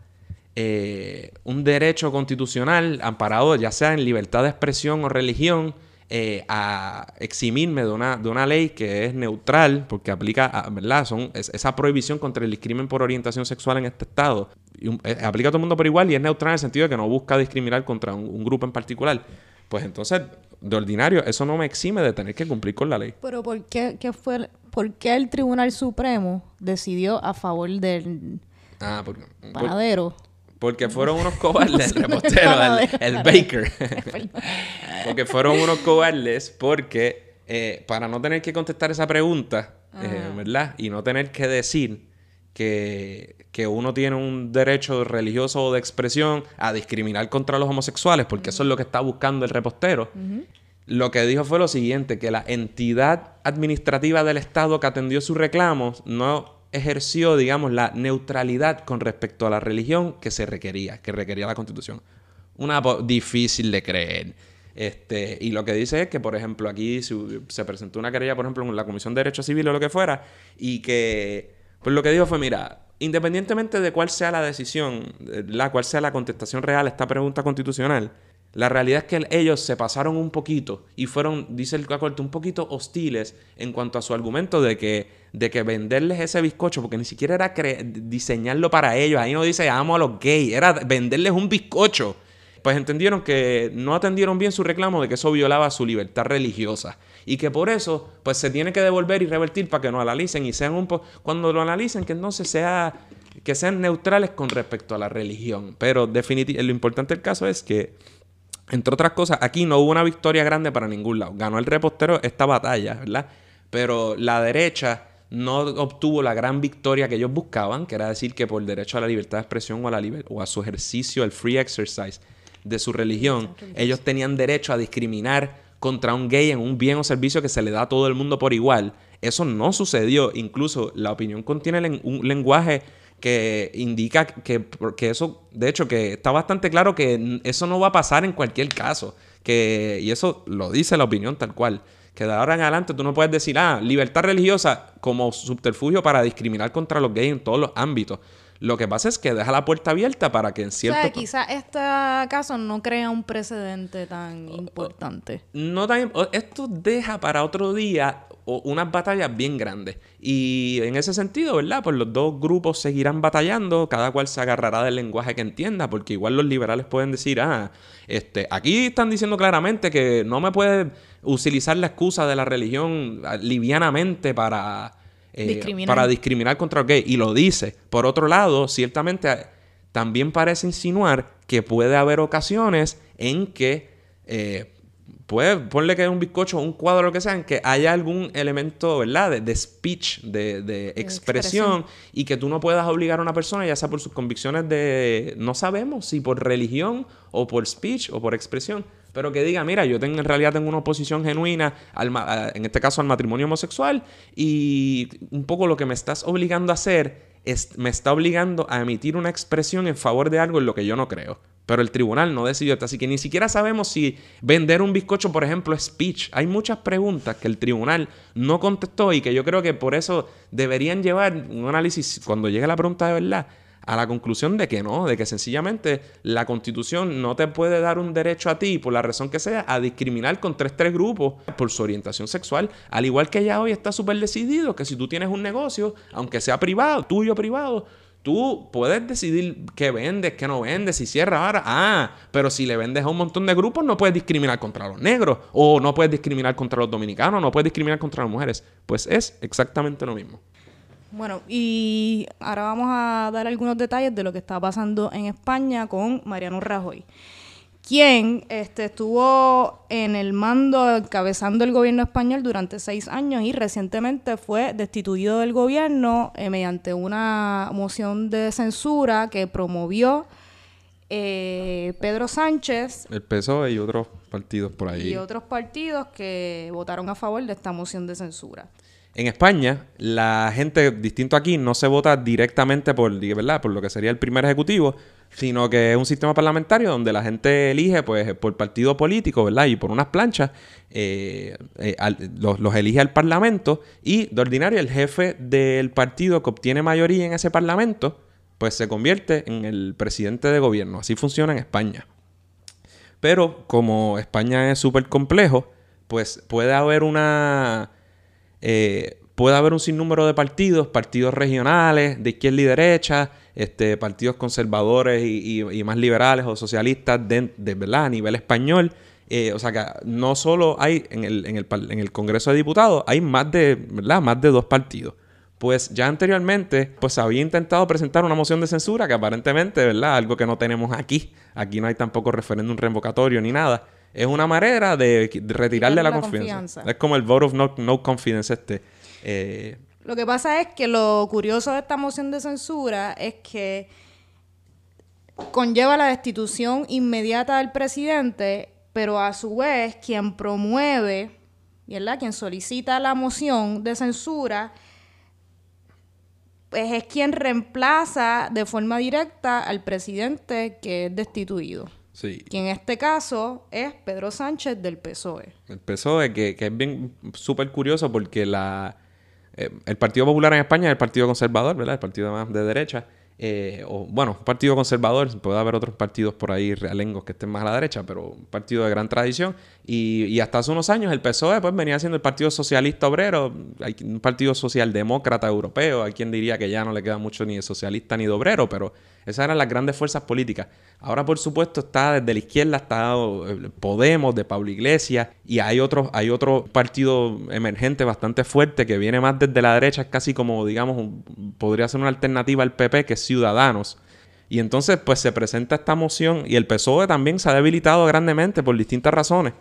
eh, un derecho constitucional amparado ya sea en libertad de expresión o religión eh, a eximirme de una, de una ley que es neutral porque aplica, ¿verdad? Son, esa prohibición contra el discrimen por orientación sexual en este estado eh, aplica a todo el mundo por igual y es neutral en el sentido de que no busca discriminar contra un, grupo en particular. Pues entonces, de ordinario, eso no me exime de tener que cumplir con la ley. Pero ¿por qué, fue, ¿por qué el Tribunal Supremo decidió a favor del ah, panadero? Porque fueron unos cobardes, (laughs) el repostero, (laughs) el, baker. porque fueron unos cobardes porque eh, para no tener que contestar esa pregunta, eh, ¿verdad? Y no tener que decir que, que, uno tiene un derecho religioso o de expresión a discriminar contra los homosexuales, porque eso es lo que está buscando el repostero. Lo que dijo fue lo siguiente, que la entidad administrativa del Estado que atendió sus reclamos no ejerció, digamos, la neutralidad con respecto a la religión que se requería, que requería la Constitución. Una difícil de creer. Este, y lo que dice es que, por ejemplo, aquí se presentó una querella, por ejemplo, en la Comisión de Derechos Civiles o lo que fuera, y que, pues lo que dijo fue, mira, independientemente de cuál sea la decisión, la cuál sea la contestación real a esta pregunta constitucional, la realidad es que ellos se pasaron un poquito y fueron, dice el corte, un poquito hostiles en cuanto a su argumento de que, de que venderles ese bizcocho, porque ni siquiera era diseñarlo para ellos. Ahí no dice amo a los gays, era venderles un bizcocho. Pues entendieron que no atendieron bien su reclamo de que eso violaba su libertad religiosa y que por eso pues se tiene que devolver y revertir para que no analicen y sean un poco cuando lo analicen que entonces sea que sean neutrales con respecto a la religión. Pero definitivamente lo importante del caso es que entre otras cosas, aquí no hubo una victoria grande para ningún lado. Ganó el repostero esta batalla, ¿verdad? Pero la derecha no obtuvo la gran victoria que ellos buscaban, que era decir que por derecho a la libertad de expresión o a, la o a su ejercicio, el free exercise de su religión, ellos tenían derecho a discriminar contra un gay en un bien o servicio que se le da a todo el mundo por igual. Eso no sucedió. Incluso la opinión contiene un lenguaje que indica que, que, eso, de hecho, que está bastante claro que eso no va a pasar en cualquier caso. Que, y eso lo dice la opinión tal cual. Que de ahora en adelante tú no puedes decir, ah, libertad religiosa como subterfugio para discriminar contra los gays en todos los ámbitos. Lo que pasa es que deja la puerta abierta para que en cierto... O sea, quizás este caso no crea un precedente tan importante. No tan... Esto deja para otro día unas batallas bien grandes. Y en ese sentido, ¿verdad? Pues los dos grupos seguirán batallando, cada cual se agarrará del lenguaje que entienda, porque igual los liberales pueden decir, ah, este, aquí están diciendo claramente que no me puede utilizar la excusa de la religión livianamente para eh, para discriminar contra el gay. Y lo dice. Por otro lado, ciertamente también parece insinuar que puede haber ocasiones en que, eh, puede, ponle que es un bizcocho, un cuadro, lo que sea, en que haya algún elemento, ¿verdad? De, speech, de, expresión, y que tú no puedas obligar a una persona, ya sea por sus convicciones de, no sabemos si por religión o por speech o por expresión, pero que diga, mira, yo tengo, en realidad tengo una oposición genuina, al, en este caso al matrimonio homosexual, y un poco lo que me estás obligando a hacer es, me está obligando a emitir una expresión en favor de algo en lo que yo no creo. Pero el tribunal no decidió esto, así que ni siquiera sabemos si vender un bizcocho, por ejemplo, es speech. Hay muchas preguntas que el tribunal no contestó y que yo creo que por eso deberían llevar un análisis cuando llegue la pregunta de verdad a la conclusión de que no, de que sencillamente la constitución no te puede dar un derecho a ti, por la razón que sea, a discriminar con tres, tres grupos por su orientación sexual, al igual que ya hoy está súper decidido que si tú tienes un negocio, aunque sea privado, tuyo privado, Tú puedes decidir qué vendes, qué no vendes, si cierras ahora. Ah, pero si le vendes a un montón de grupos, no puedes discriminar contra los negros. O no puedes discriminar contra los dominicanos, no puedes discriminar contra las mujeres. Pues es exactamente lo mismo. Bueno, y ahora vamos a dar algunos detalles de lo que está pasando en España con Mariano Rajoy quien este, estuvo en el mando encabezando el gobierno español durante seis años y recientemente fue destituido del gobierno eh, mediante una moción de censura que promovió eh, Pedro Sánchez. El PSOE y otros partidos por ahí. Y otros partidos que votaron a favor de esta moción de censura. En España, la gente, distinto aquí, no se vota directamente por, ¿verdad? por lo que sería el primer ejecutivo, sino que es un sistema parlamentario donde la gente elige pues por partido político, ¿verdad? Y por unas planchas eh, eh, los, elige el parlamento y de ordinario el jefe del partido que obtiene mayoría en ese parlamento pues se convierte en el presidente de gobierno. Así funciona en España. Pero como España es súper complejo, pues puede haber una... Eh, puede haber un sinnúmero de partidos, partidos regionales, de izquierda y derecha, este, partidos conservadores y, más liberales o socialistas de, verdad a nivel español. Eh, o sea que no solo hay en el, en, el, en el, Congreso de Diputados, hay más de, ¿verdad? más de dos partidos. Pues ya anteriormente, pues había intentado presentar una moción de censura que aparentemente, ¿verdad? Algo que no tenemos aquí. Aquí no hay tampoco referéndum revocatorio ni nada. Es una manera de, retirarle la, confianza. Es como el vote of no, no confidence este. Eh, lo que pasa es que lo curioso de esta moción de censura es que conlleva la destitución inmediata del presidente, pero a su vez quien promueve, ¿verdad? Quien solicita la moción de censura, pues es quien reemplaza de forma directa al presidente que es destituido. Sí. Que en este caso es Pedro Sánchez del PSOE. El PSOE, que, que es bien súper curioso porque la, eh, el Partido Popular en España es el Partido Conservador, ¿verdad? El partido más de derecha. Eh, o bueno, partido conservador, puede haber otros partidos por ahí realengos que estén más a la derecha, pero un partido de gran tradición. Y, hasta hace unos años el PSOE pues venía siendo el Partido Socialista Obrero, un partido socialdemócrata europeo, hay quien diría que ya no le queda mucho ni de socialista ni de obrero, pero esas eran las grandes fuerzas políticas. Ahora, por supuesto, está desde la izquierda, está eh, Podemos, de Pablo Iglesias, y hay otro, hay otro partido emergente bastante fuerte que viene más desde la derecha, casi como, digamos, podría ser una alternativa al PP, que es Ciudadanos. Y entonces, pues se presenta esta moción, y el PSOE también se ha debilitado grandemente por distintas razones.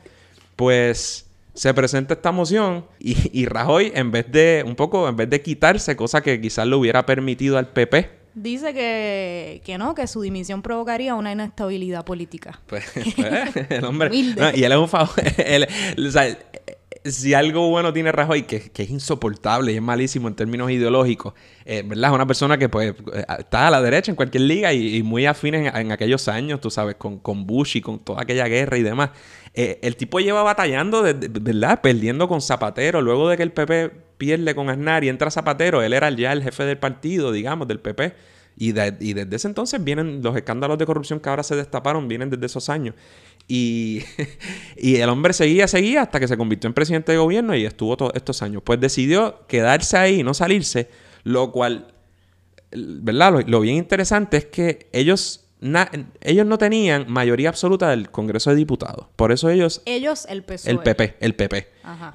Pues se presenta esta moción y, y Rajoy, en vez de, un poco, en vez de quitarse, cosa que quizás le hubiera permitido al PP, dice que, que no, que su dimisión provocaría una inestabilidad política. Pues, (laughs) pues el hombre. y él es un favor. (laughs) o sea, si algo bueno tiene Rajoy, que, que, es insoportable y es malísimo en términos ideológicos, eh, ¿verdad? Es una persona que pues está a la derecha en cualquier liga y, muy afín en, aquellos años, tú sabes, con, con Bush y con toda aquella guerra y demás. Eh, el tipo lleva batallando, ¿verdad? Perdiendo con Zapatero, luego de que el PP pierde con Aznar y entra Zapatero, él era ya el jefe del partido, digamos, del PP. Y, desde ese entonces vienen los escándalos de corrupción que ahora se destaparon, vienen desde esos años. Y, (laughs) y, el hombre seguía, seguía hasta que se convirtió en presidente de gobierno y estuvo todos estos años. Pues decidió quedarse ahí y no salirse, lo cual, ¿verdad? Lo, bien interesante es que ellos, ellos no tenían mayoría absoluta del Congreso de Diputados. Por eso ellos... Ellos, el PSOE. El PP, el PP.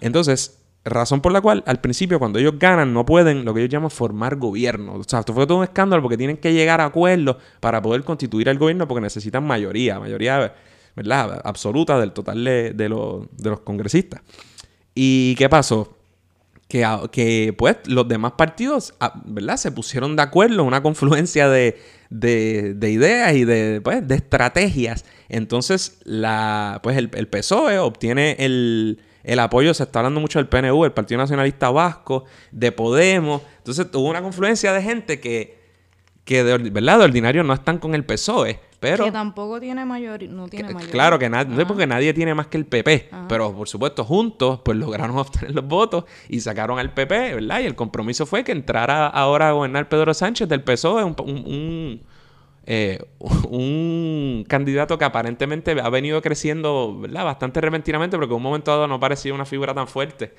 Entonces, Razón por la cual, al principio, cuando ellos ganan, no pueden lo que ellos llaman formar gobierno. O sea, esto fue todo un escándalo porque tienen que llegar a acuerdos para poder constituir el gobierno porque necesitan mayoría, mayoría, ¿verdad? Absoluta del total de, los, congresistas. ¿Y qué pasó? Que, que, pues los demás partidos, ¿verdad? Se pusieron de acuerdo, una confluencia de, ideas y de, pues, de estrategias. Entonces, la, pues el PSOE obtiene el, el apoyo, se está hablando mucho del PNV, el Partido Nacionalista Vasco, de Podemos. Entonces tuvo una confluencia de gente que, que de, ¿verdad? de ordinario no están con el PSOE. Pero, que tampoco tiene mayoría, no tiene mayoría. Claro que nadie, no es porque nadie tiene más que el PP, pero por supuesto juntos pues lograron (laughs) obtener los votos y sacaron al PP, ¿verdad? Y el compromiso fue que entrara ahora a gobernar Pedro Sánchez del PSOE, un eh, (laughs) un candidato que aparentemente ha venido creciendo ¿verdad? bastante repentinamente, porque en un momento dado no parecía una figura tan fuerte.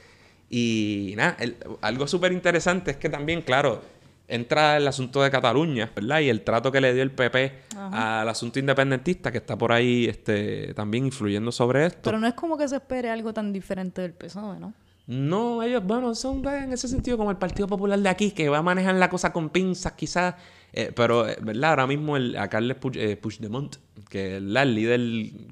Y nada, algo súper interesante es que también, claro, entra el asunto de Cataluña, ¿verdad? Y el trato que le dio el PP al asunto independentista, que está por ahí este, también influyendo sobre esto. Pero no es como que se espere algo tan diferente del PSOE, ¿no? No, ellos, bueno, son en ese sentido como el Partido Popular de aquí, que va a manejar la cosa con pinzas quizás, eh, pero, eh, ¿verdad? Ahora mismo el, a Carles eh, Puigdemont, que es el líder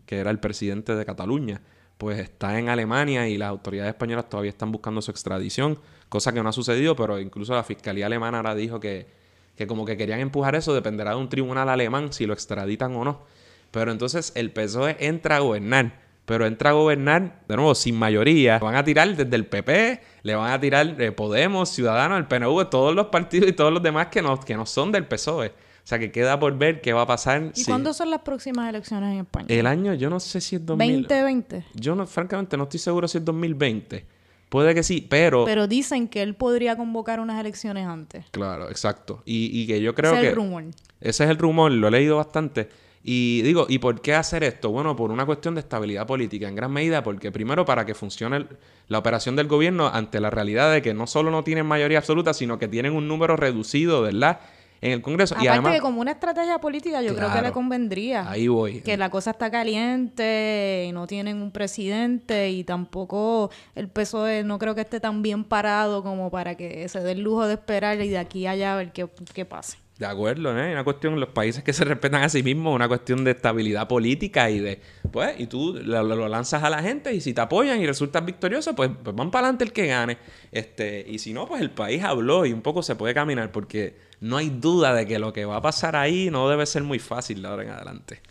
que era el presidente de Cataluña, pues está en Alemania y las autoridades españolas todavía están buscando su extradición, cosa que no ha sucedido, pero incluso la Fiscalía Alemana ahora dijo que, que como que querían empujar eso, dependerá de un tribunal alemán si lo extraditan o no. Pero entonces el PSOE entra a gobernar pero entra a gobernar, de nuevo, sin mayoría. Van a tirar desde el PP, le van a tirar eh, Podemos, Ciudadanos, el PNV, todos los partidos y todos los demás que no, que no son del PSOE. O sea, que queda por ver qué va a pasar. ¿Y cuándo son las próximas elecciones en España? El año, yo no sé si es 2020. Yo, no, francamente, no estoy seguro si es 2020. Puede que sí, pero... Pero dicen que él podría convocar unas elecciones antes. Claro, exacto. Y, y que yo creo que... Ese es el rumor. Ese es el rumor, lo he leído bastante. Y digo, ¿y por qué hacer esto? Bueno, por una cuestión de estabilidad política, en gran medida porque primero para que funcione la operación del gobierno ante la realidad de que no solo no tienen mayoría absoluta, sino que tienen un número reducido, ¿verdad? En el Congreso. Aparte y además, que como una estrategia política yo creo que le convendría. Ahí voy. Que la cosa está caliente y no tienen un presidente y tampoco el PSOE no creo que esté tan bien parado como para que se dé el lujo de esperar y de aquí a allá a ver qué, qué pase. De acuerdo, ¿no? Una cuestión, los países que se respetan a sí mismos, una cuestión de estabilidad política y de, pues, y tú lo, lanzas a la gente y si te apoyan y resultas victorioso, pues, pues van para adelante el que gane. Este, y si no, pues el país habló y un poco se puede caminar porque no hay duda de que lo que va a pasar ahí no debe ser muy fácil de ahora en adelante.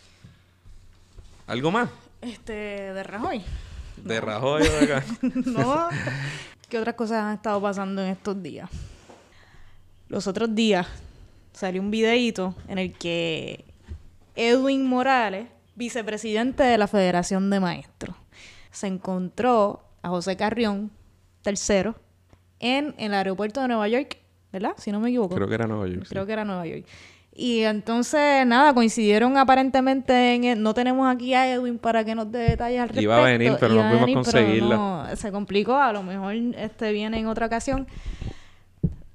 ¿Algo más? Este, de Rajoy. De Rajoy de acá. (laughs) no. ¿Qué otras cosas han estado pasando en estos días? Los otros días salió un videíto en el que Edwin Morales, vicepresidente de la Federación de Maestros, se encontró a José Carrión, tercero, en el aeropuerto de Nueva York, ¿verdad? Si no me equivoco. Creo que era Nueva York. Creo que era Nueva York. Y entonces, nada, coincidieron aparentemente en... no tenemos aquí a Edwin para que nos dé detalles al respecto. Iba a venir, pero no pudimos conseguirlo. se complicó, a lo mejor este viene en otra ocasión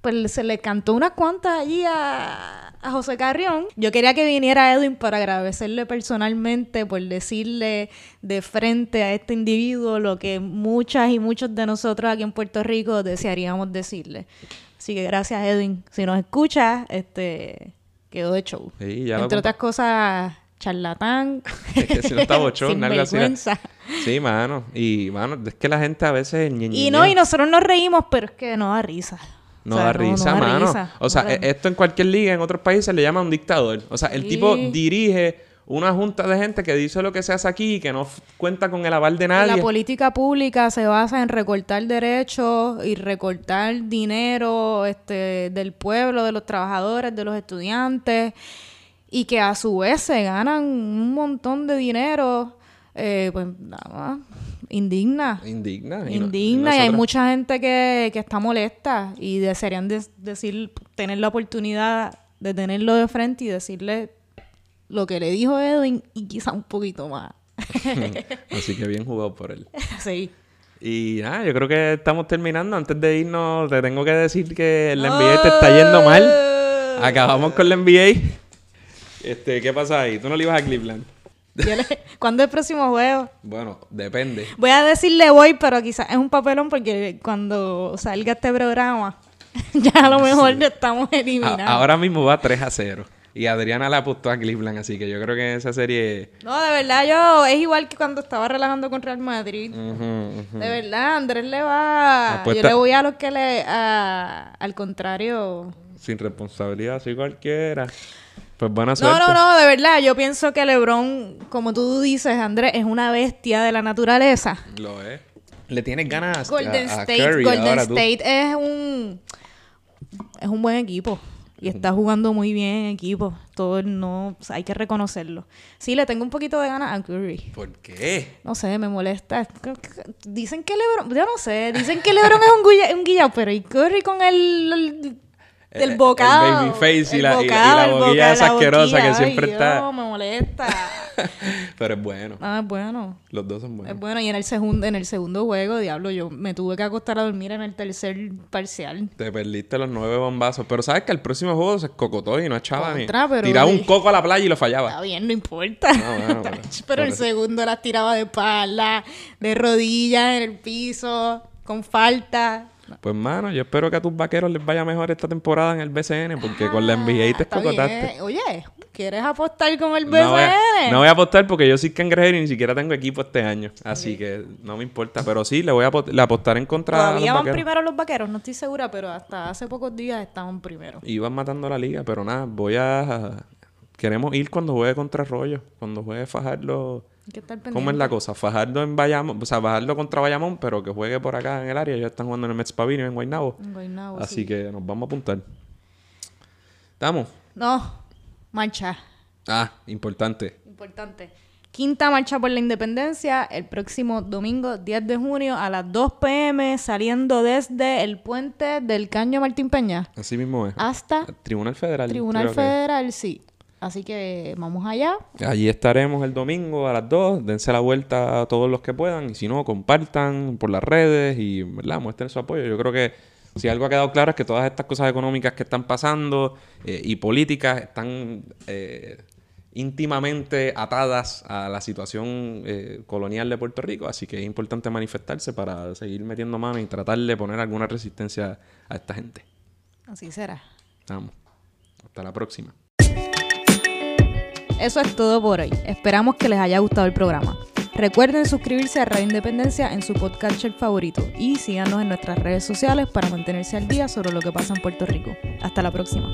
pues se le cantó unas cuantas allí a, José Carrión. Yo quería que viniera Edwin para agradecerle personalmente por decirle de frente a este individuo lo que muchas y muchos de nosotros aquí en Puerto Rico desearíamos decirle. Así que gracias Edwin. Si nos escuchas, este quedó de show. Entre otras cosas, charlatán. (laughs) Es que si no está (laughs) bochón, algo así. Sí, mano. Y, mano, es que la gente a veces... y no, y nosotros nos reímos, pero es que no da risa. No da risa, mano. o sea, e-, esto en cualquier liga, en otros países, le llama un dictador. O sea, el tipo dirige una junta de gente que dice lo que se hace aquí y que no cuenta con el aval de nadie. La política pública se basa en recortar derechos y recortar dinero este, del pueblo, de los trabajadores, de los estudiantes, y que a su vez se ganan un montón de dinero. Eh, pues nada más indigna. Indigna. indigna. Y, hay mucha gente que, está molesta y desearían decir, tener la oportunidad de tenerlo de frente y decirle lo que le dijo Edwin y quizá un poquito más. (laughs) Así que bien jugado por él. (laughs) sí. Y nada, yo creo que estamos terminando. Antes de irnos, te tengo que decir que la NBA te está yendo mal. Oh. Acabamos con la NBA. Este, ¿qué pasa ahí? ¿Tú no le ibas a Cleveland? (laughs) ¿Cuándo es el próximo juego? Bueno, depende. Voy a decirle voy, pero quizás es un papelón porque cuando salga este programa, (laughs) ya a lo mejor ya estamos eliminados. ahora mismo va 3 a 0. Y Adriana la apostó a Cleveland, así que yo creo que esa serie... No, de verdad, yo... Es igual que cuando estaba relajando con Real Madrid. De verdad, Andrés le va... Yo le voy a lo que le... al contrario... Sin responsabilidad, así cualquiera. Pues buena suerte. No, no, no, de verdad. Yo pienso que LeBron, como tú dices, Andrés, es una bestia de la naturaleza. Lo es. Le tienes ganas Golden a, State, Golden State es un es un buen equipo y está jugando muy bien en equipo. Todo no, hay que reconocerlo. Sí, le tengo un poquito de ganas a Curry. ¿Por qué? No sé, me molesta. Dicen que LeBron, yo no sé, dicen que LeBron es un, guilla, un guillao, pero y Curry con el Del bocado. El babyface y El la, y la- y bocado, la boquilla bocado, esa asquerosa que boquilla. siempre Ay, está. Me molesta. (laughs) Pero es bueno. Ah, es bueno. Los dos son buenos. Es bueno. Y en el segundo, en el segundo juego, diablo, yo me tuve que acostar a dormir en el tercer parcial. Te perdiste los nueve bombazos. Pero sabes que el próximo juego se escocotó y no echaba ni. Pero- Tiraba un coco a la playa y lo fallaba. Está bien, no importa. No, bueno, (laughs) pero- pero el segundo las tiraba de espalda, de rodillas en el piso, con falta. Pues, mano, yo espero que a tus vaqueros les vaya mejor esta temporada en el BCN, porque con la Ah, NBA te escocotaste. Oye, ¿quieres apostar con el BCN? No voy, a, no voy a apostar porque yo soy cangrejero y ni siquiera tengo equipo este año. Así que no me importa. Pero sí, le voy a le apostar en contra a los Todavía van vaqueros. primero los vaqueros, no estoy segura, pero hasta hace pocos días estaban primero. Iban matando la liga, pero nada, voy a... Queremos ir cuando juegue contra Arroyo, cuando juegue Fajardo... Hay que estar pendiente. ¿Cómo es la cosa? Fajardo en Bayamón, o sea, Fajardo contra Bayamón, pero que juegue por acá en el área. Ellos están jugando en el Mets Pavilion en Guaynabo. En Guaynabo, Así sí. que nos vamos a apuntar. ¿Estamos? No, marcha. Ah, importante. Importante. Quinta marcha por la independencia el próximo domingo 10 de junio a las 2 pm saliendo desde el puente del Caño Martín Peña Así mismo es. hasta Tribunal Federal. Tribunal que. Federal, sí. Así que vamos allá. Allí estaremos el domingo a las 2. Dense la vuelta a todos los que puedan. Y si no, compartan por las redes y ¿verdad? muestren su apoyo. Yo creo que si algo ha quedado claro es que todas estas cosas económicas que están pasando eh, y políticas están eh, íntimamente atadas a la situación eh, colonial de Puerto Rico. Así que es importante manifestarse para seguir metiendo mano y tratar de poner alguna resistencia a esta gente. Así será. Vamos. Hasta la próxima. Eso es todo por hoy. Esperamos que les haya gustado el programa. Recuerden suscribirse a Radio Independencia en su podcast favorito y síganos en nuestras redes sociales para mantenerse al día sobre lo que pasa en Puerto Rico. Hasta la próxima.